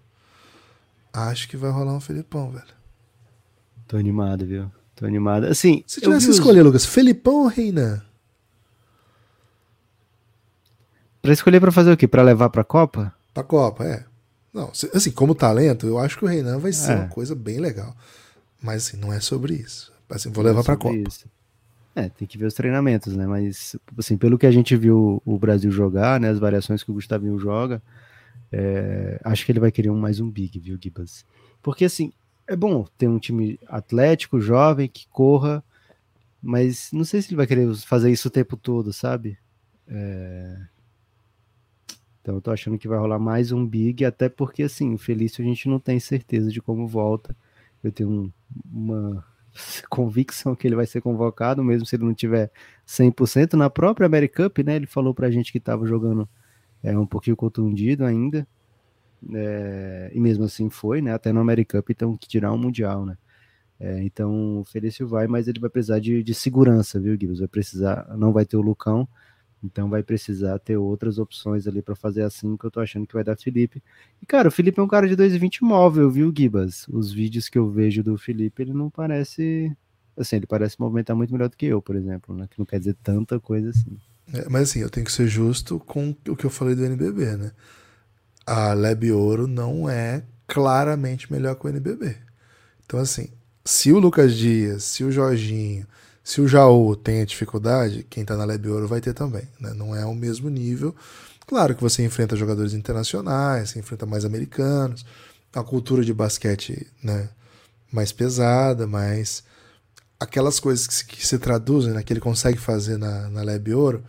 Acho que vai rolar um Felipão, velho. Tô animado, viu? Tô animado. Assim, Se tivesse que os- escolher, Lucas, Felipão ou Reinan? Pra escolher pra fazer o quê? Pra levar pra Copa? Pra Copa, é. Não, assim, como talento, eu acho que o Reinan vai ser É. uma coisa bem legal. Mas assim, não é sobre isso. Assim, vou levar pra sobre Copa. isso. É, tem que ver os treinamentos, né? Mas, assim, pelo que a gente viu o Brasil jogar, né? As variações que o Gustavinho joga, é, acho que ele vai querer um, mais um big, viu, Gibas? Porque, assim, é bom ter um time atlético, jovem, que corra, mas não sei se ele vai querer fazer isso o tempo todo, sabe? É, Então eu tô achando que vai rolar mais um big, até porque, assim, o Felício a gente não tem certeza de como volta. Eu tenho um- uma convicção que ele vai ser convocado, mesmo se ele não tiver 100%. Na própria American Cup, né, ele falou pra gente que tava jogando é, um pouquinho contundido ainda, é, e mesmo assim foi, né, até no American Cup, então que tirar um Mundial, né. É, então o Felício vai, mas ele vai precisar de, de segurança, viu, Gibbs? Vai precisar, não vai ter o Lucão, então vai precisar ter outras opções ali para fazer assim, que eu tô achando que vai dar Felipe. E, cara, o Felipe é um cara de 2,20 móvel, viu, Gibas? Os vídeos que eu vejo do Felipe, ele não parece. Assim, ele parece movimentar muito melhor do que eu, por exemplo, né? Que não quer dizer tanta coisa assim. É, mas assim, eu tenho que ser justo com o que eu falei do NBB, né? A Leb Ouro não é claramente melhor que o NBB. Então, assim, se o Lucas Dias, se o Jorginho, se o Jaú tem a dificuldade, quem tá na Leb Ouro vai ter também, né? Não é o mesmo nível. Claro que você enfrenta jogadores internacionais, você enfrenta mais americanos, a cultura de basquete, né? Mais pesada, mais aquelas coisas que se, que se traduzem, né, que ele consegue fazer na, na Leb Ouro,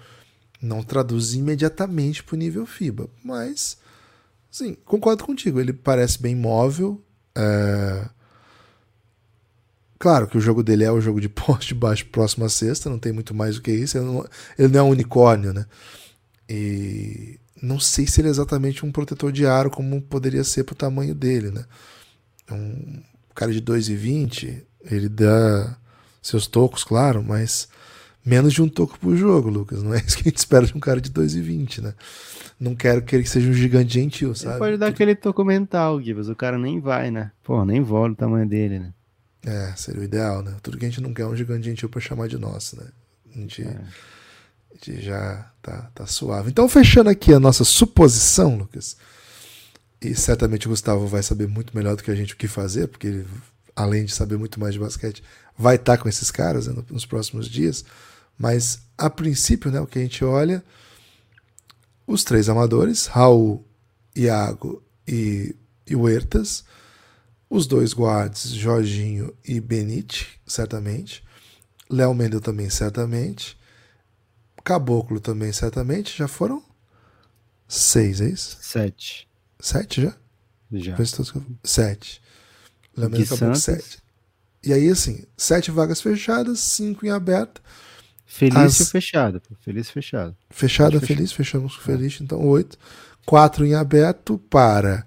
não traduz imediatamente para o nível FIBA. Mas, sim, concordo contigo. Ele parece bem móvel. é, Claro que o jogo dele é o jogo de [LAUGHS] poste baixo próximo à cesta, não tem muito mais do que isso. Ele não, ele não é um unicórnio, né? E não sei se ele é exatamente um protetor de aro como poderia ser pro tamanho dele, né? Um cara de 2,20, ele dá seus tocos, claro, mas menos de um toco por jogo, Lucas. Não é isso que a gente espera de um cara de 2,20, né? Não quero que ele seja um gigante gentil, Ele sabe? pode dar aquele toco mental, Gibas. O cara nem vai, né? Pô, nem vola o tamanho dele, né? É, seria o ideal, né? Tudo que a gente não quer é um gigante gentil pra chamar de nosso, né? A gente, a gente já tá, tá suave. Então, fechando aqui a nossa suposição, Lucas, e certamente o Gustavo vai saber muito melhor do que a gente o que fazer, porque ele, além de saber muito mais de basquete, vai estar com esses caras né, nos próximos dias. Mas, a princípio, né, o que a gente olha, os três amadores, Raul, Iago e, e Huertas, os dois guards, Jorginho e Benite, certamente. Léo Mendel também, certamente. Caboclo também, certamente. Já foram seis, é isso? Sete. Sete já? Já. Eu- Sete. Léo Mendel, Caboclo, sete. E aí, assim, sete vagas fechadas, cinco em aberto. Felício As- fechado. Felício fechado. Fechada, Fechou. feliz, fechamos com feliz, então oito. Quatro em aberto para.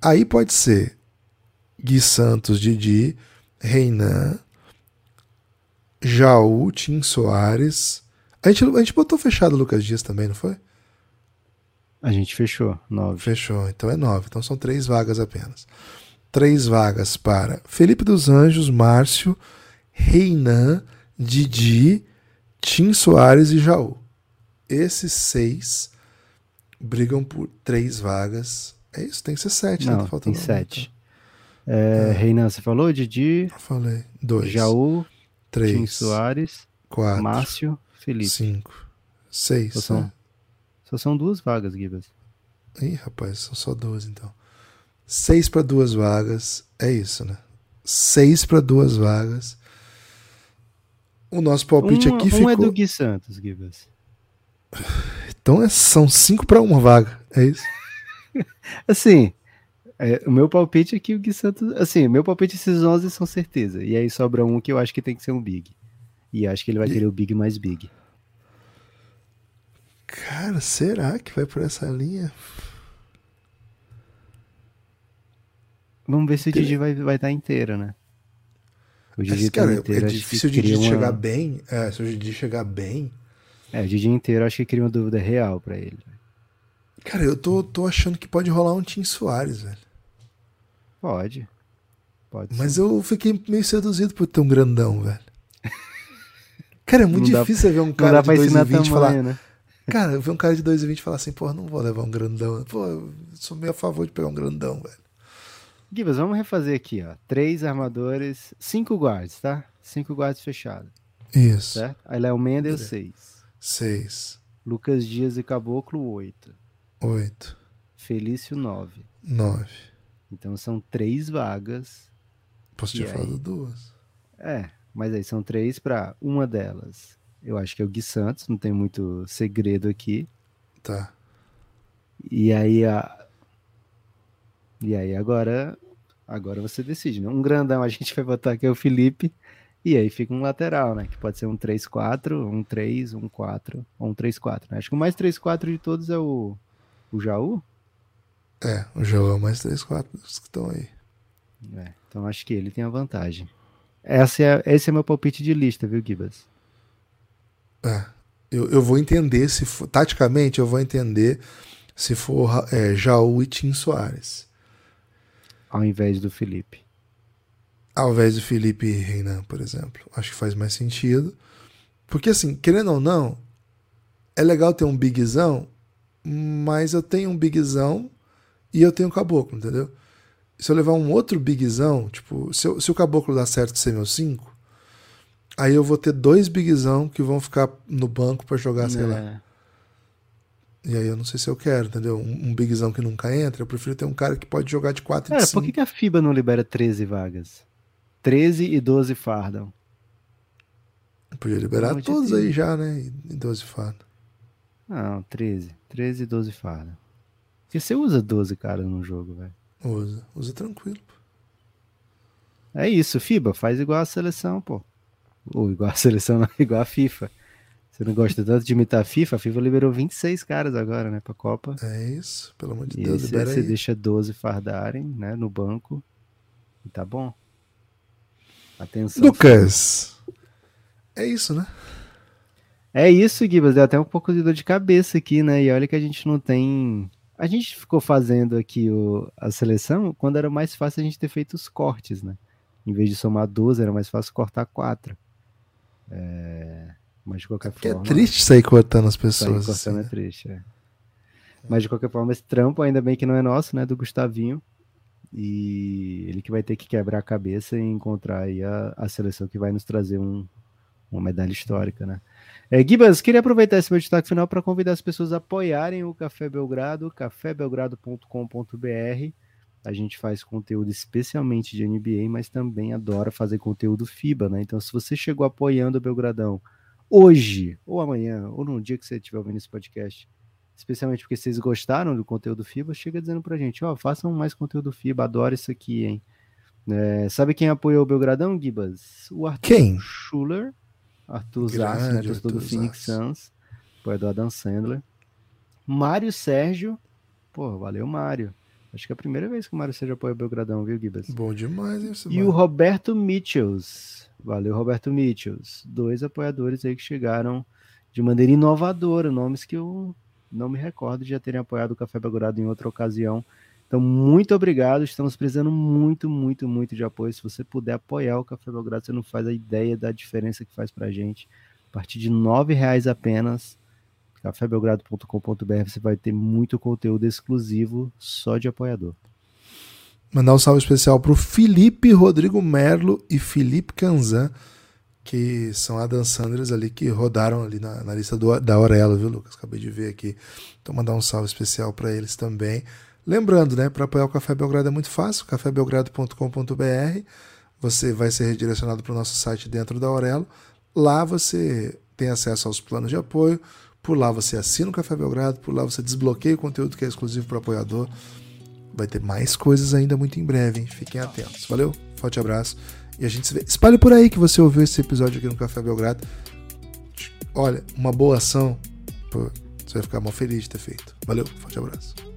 Aí pode ser Gui Santos, Didi, Reinan, Jaú, Tim Soares. A gente, a gente botou fechado o Lucas Dias também, não foi? A gente fechou. Nove. Fechou, então é nove. Então são três vagas apenas. Três vagas para Felipe dos Anjos, Márcio, Reinan, Didi, Tim Soares e Jaú. Esses seis brigam por três vagas. É isso, tem que ser sete, né? Não, Tá tem faltando sete. É, Reinan, você falou? Didi. Eu falei. Dois. Jaú, três. Tim Soares, quatro. Márcio, Felipe. Cinco. Seis. Só são, né? só são duas vagas, Gibas. Ih, rapaz, são só duas então. Seis para duas vagas. É isso, né? Seis para duas vagas. O nosso palpite um, aqui um ficou. é do Gui Santos, Gibas. Então é- são cinco para uma vaga. É isso? [LAUGHS] Assim, é, o meu palpite é que o Gui Santos. Assim, meu palpite esses 11 são certeza. E aí sobra um que eu acho que tem que ser um Big. E acho que ele vai querer o Big mais Big. Cara, será que vai por essa linha? Vamos ver se o Didi vai estar vai tá inteiro, né? O Didi Mas, cara, tá inteiro, é difícil o Didi uma- chegar bem. É, se o Didi chegar bem. É, o Didi inteiro acho que cria uma dúvida real pra ele. Cara, eu tô, tô achando que pode rolar um Tim Soares, velho. Pode. Pode Mas sim. eu fiquei meio seduzido por ter um grandão, velho. Cara, é muito Não dá- difícil você ver um cara dá de pra ensinar 2,20 e tamanho, falar. né? Cara, eu ver um cara de 2,20 e falar assim, porra, não vou levar um grandão. Pô, eu sou meio a favor de pegar um grandão, velho. Gibas, vamos refazer aqui, ó. Três armadores, cinco guards, tá? Cinco guards fechados, Isso. certo? Aí Léo Mendel, Beleza. seis. Seis, Lucas Dias e Caboclo, oito. oito, Felício, nove. nove. Então são três vagas. Posso ter falado duas. É, mas aí são três pra uma delas. Eu acho que é o Gui Santos, não tem muito segredo aqui. Tá. E aí a. E aí agora. Agora você decide, né? Um grandão a gente [LAUGHS] vai botar aqui é o Felipe. E aí fica um lateral, né? Que pode ser um 3-4, um 3, um 4, ou um 3-4. Né? Acho que o mais 3-4 de todos é o. O Jaú? É, o jogo é mais três, quatro dos que estão aí. É, então acho que ele tem a vantagem. Essa é, esse é meu palpite de lista, viu, Gibas? É. Eu, eu vou entender se for. Taticamente, eu vou entender se for é, Jaú e Tim Soares. Ao invés do Felipe. Ao invés do Felipe Reinan, por exemplo. Acho que faz mais sentido. Porque, assim, querendo ou não, é legal ter um bigzão, mas eu tenho um bigzão e eu tenho um caboclo, entendeu? Se eu levar um outro bigzão, tipo, se, eu- se o caboclo dá certo ser meu 5, aí eu vou ter dois bigzão que vão ficar no banco pra jogar, sei lá. É. E aí eu não sei se eu quero, entendeu? Um, um bigzão que nunca entra, eu prefiro ter um cara que pode jogar de 4 e Cara, de por 5. que, que a FIBA não libera 13 vagas? 13 e 12 fardam. Podia liberar todos aí já, né? E 12 fadas. Não, 13. 13 e 12 fardam. Porque você usa 12 caras no jogo, velho. Usa, usa tranquilo. pô. É isso, FIBA, faz igual a seleção, pô. Ou igual a [LAUGHS] seleção, não, igual a FIFA. Você não gosta tanto de imitar a FIFA? A FIFA liberou 26 caras agora, né, pra Copa. É isso, pelo amor de E Deus, libera você aí. deixa 12 fardarem, né, no banco. E tá bom. Atenção. Lucas, é isso, né? É isso, Gibas. Deu até um pouco de dor de cabeça aqui, né? E olha que a gente não tem. A gente ficou fazendo aqui o... a seleção quando era mais fácil a gente ter feito os cortes, né? Em vez de somar 12, era mais fácil cortar 4. É... Mas de qualquer Que é forma. triste sair cortando as Sair pessoas. cortando assim, é triste, é. Mas de qualquer forma, esse trampo, ainda bem que não é nosso, né? Do Gustavinho. E ele que vai ter que quebrar a cabeça e encontrar aí a, a seleção que vai nos trazer um, uma medalha histórica, né? É, Gibas, queria aproveitar esse meu destaque final para convidar as pessoas a apoiarem o Café Belgrado, cafébelgrado.com.br. A gente faz conteúdo especialmente de NBA, mas também adora fazer conteúdo FIBA, né? Então, se você chegou apoiando o Belgradão hoje, ou amanhã, ou num dia que você estiver ouvindo esse podcast, especialmente porque vocês gostaram do conteúdo FIBA, chega dizendo pra gente, ó, façam mais conteúdo FIBA, adoro isso aqui, hein? É, sabe quem apoiou o Belgradão, Gibas? O Arthur Quem? Schuller, Arthur Zassi, né, torcedor do Phoenix. Suns, apoiador Adam Sandler. Mário Sérgio, pô, valeu Mário. Acho que é a primeira vez que o Mário Sérgio apoia o Belgradão, viu, Gibas? Bom demais, hein, E o Roberto Mitchells. Valeu, Roberto Mitchells. Dois apoiadores aí que chegaram de maneira inovadora, nomes que eu não me recordo de já terem apoiado o Café Belgrado em outra ocasião. Então, muito obrigado. Estamos precisando muito, muito, muito de apoio. Se você puder apoiar o Café Belgrado, você não faz a ideia da diferença que faz pra gente. A partir de R$ reais apenas, cafébelgrado.com.br, você vai ter muito conteúdo exclusivo só de apoiador. Mandar um salve especial pro Felipe Rodrigo Merlo e Felipe Canzan, que são a Dan Sanders ali que rodaram ali na, na lista do, da Aurelo, viu, Lucas? Acabei de ver aqui. Então, mandar um salve especial para eles também. Lembrando, né, para apoiar o Café Belgrado é muito fácil, cafébelgrado.com.br. Você vai ser redirecionado para o nosso site dentro da Aurelo. Lá você tem acesso aos planos de apoio. Por lá você assina o Café Belgrado, por lá você desbloqueia o conteúdo que é exclusivo para apoiador. Vai ter mais coisas ainda muito em breve, hein? Fiquem atentos. Valeu, forte abraço e a gente se vê. Espalhe por aí que você ouviu esse episódio aqui no Café Belgrado. Olha, uma boa ação. Pô, você vai ficar mal feliz de ter feito. Valeu, forte abraço.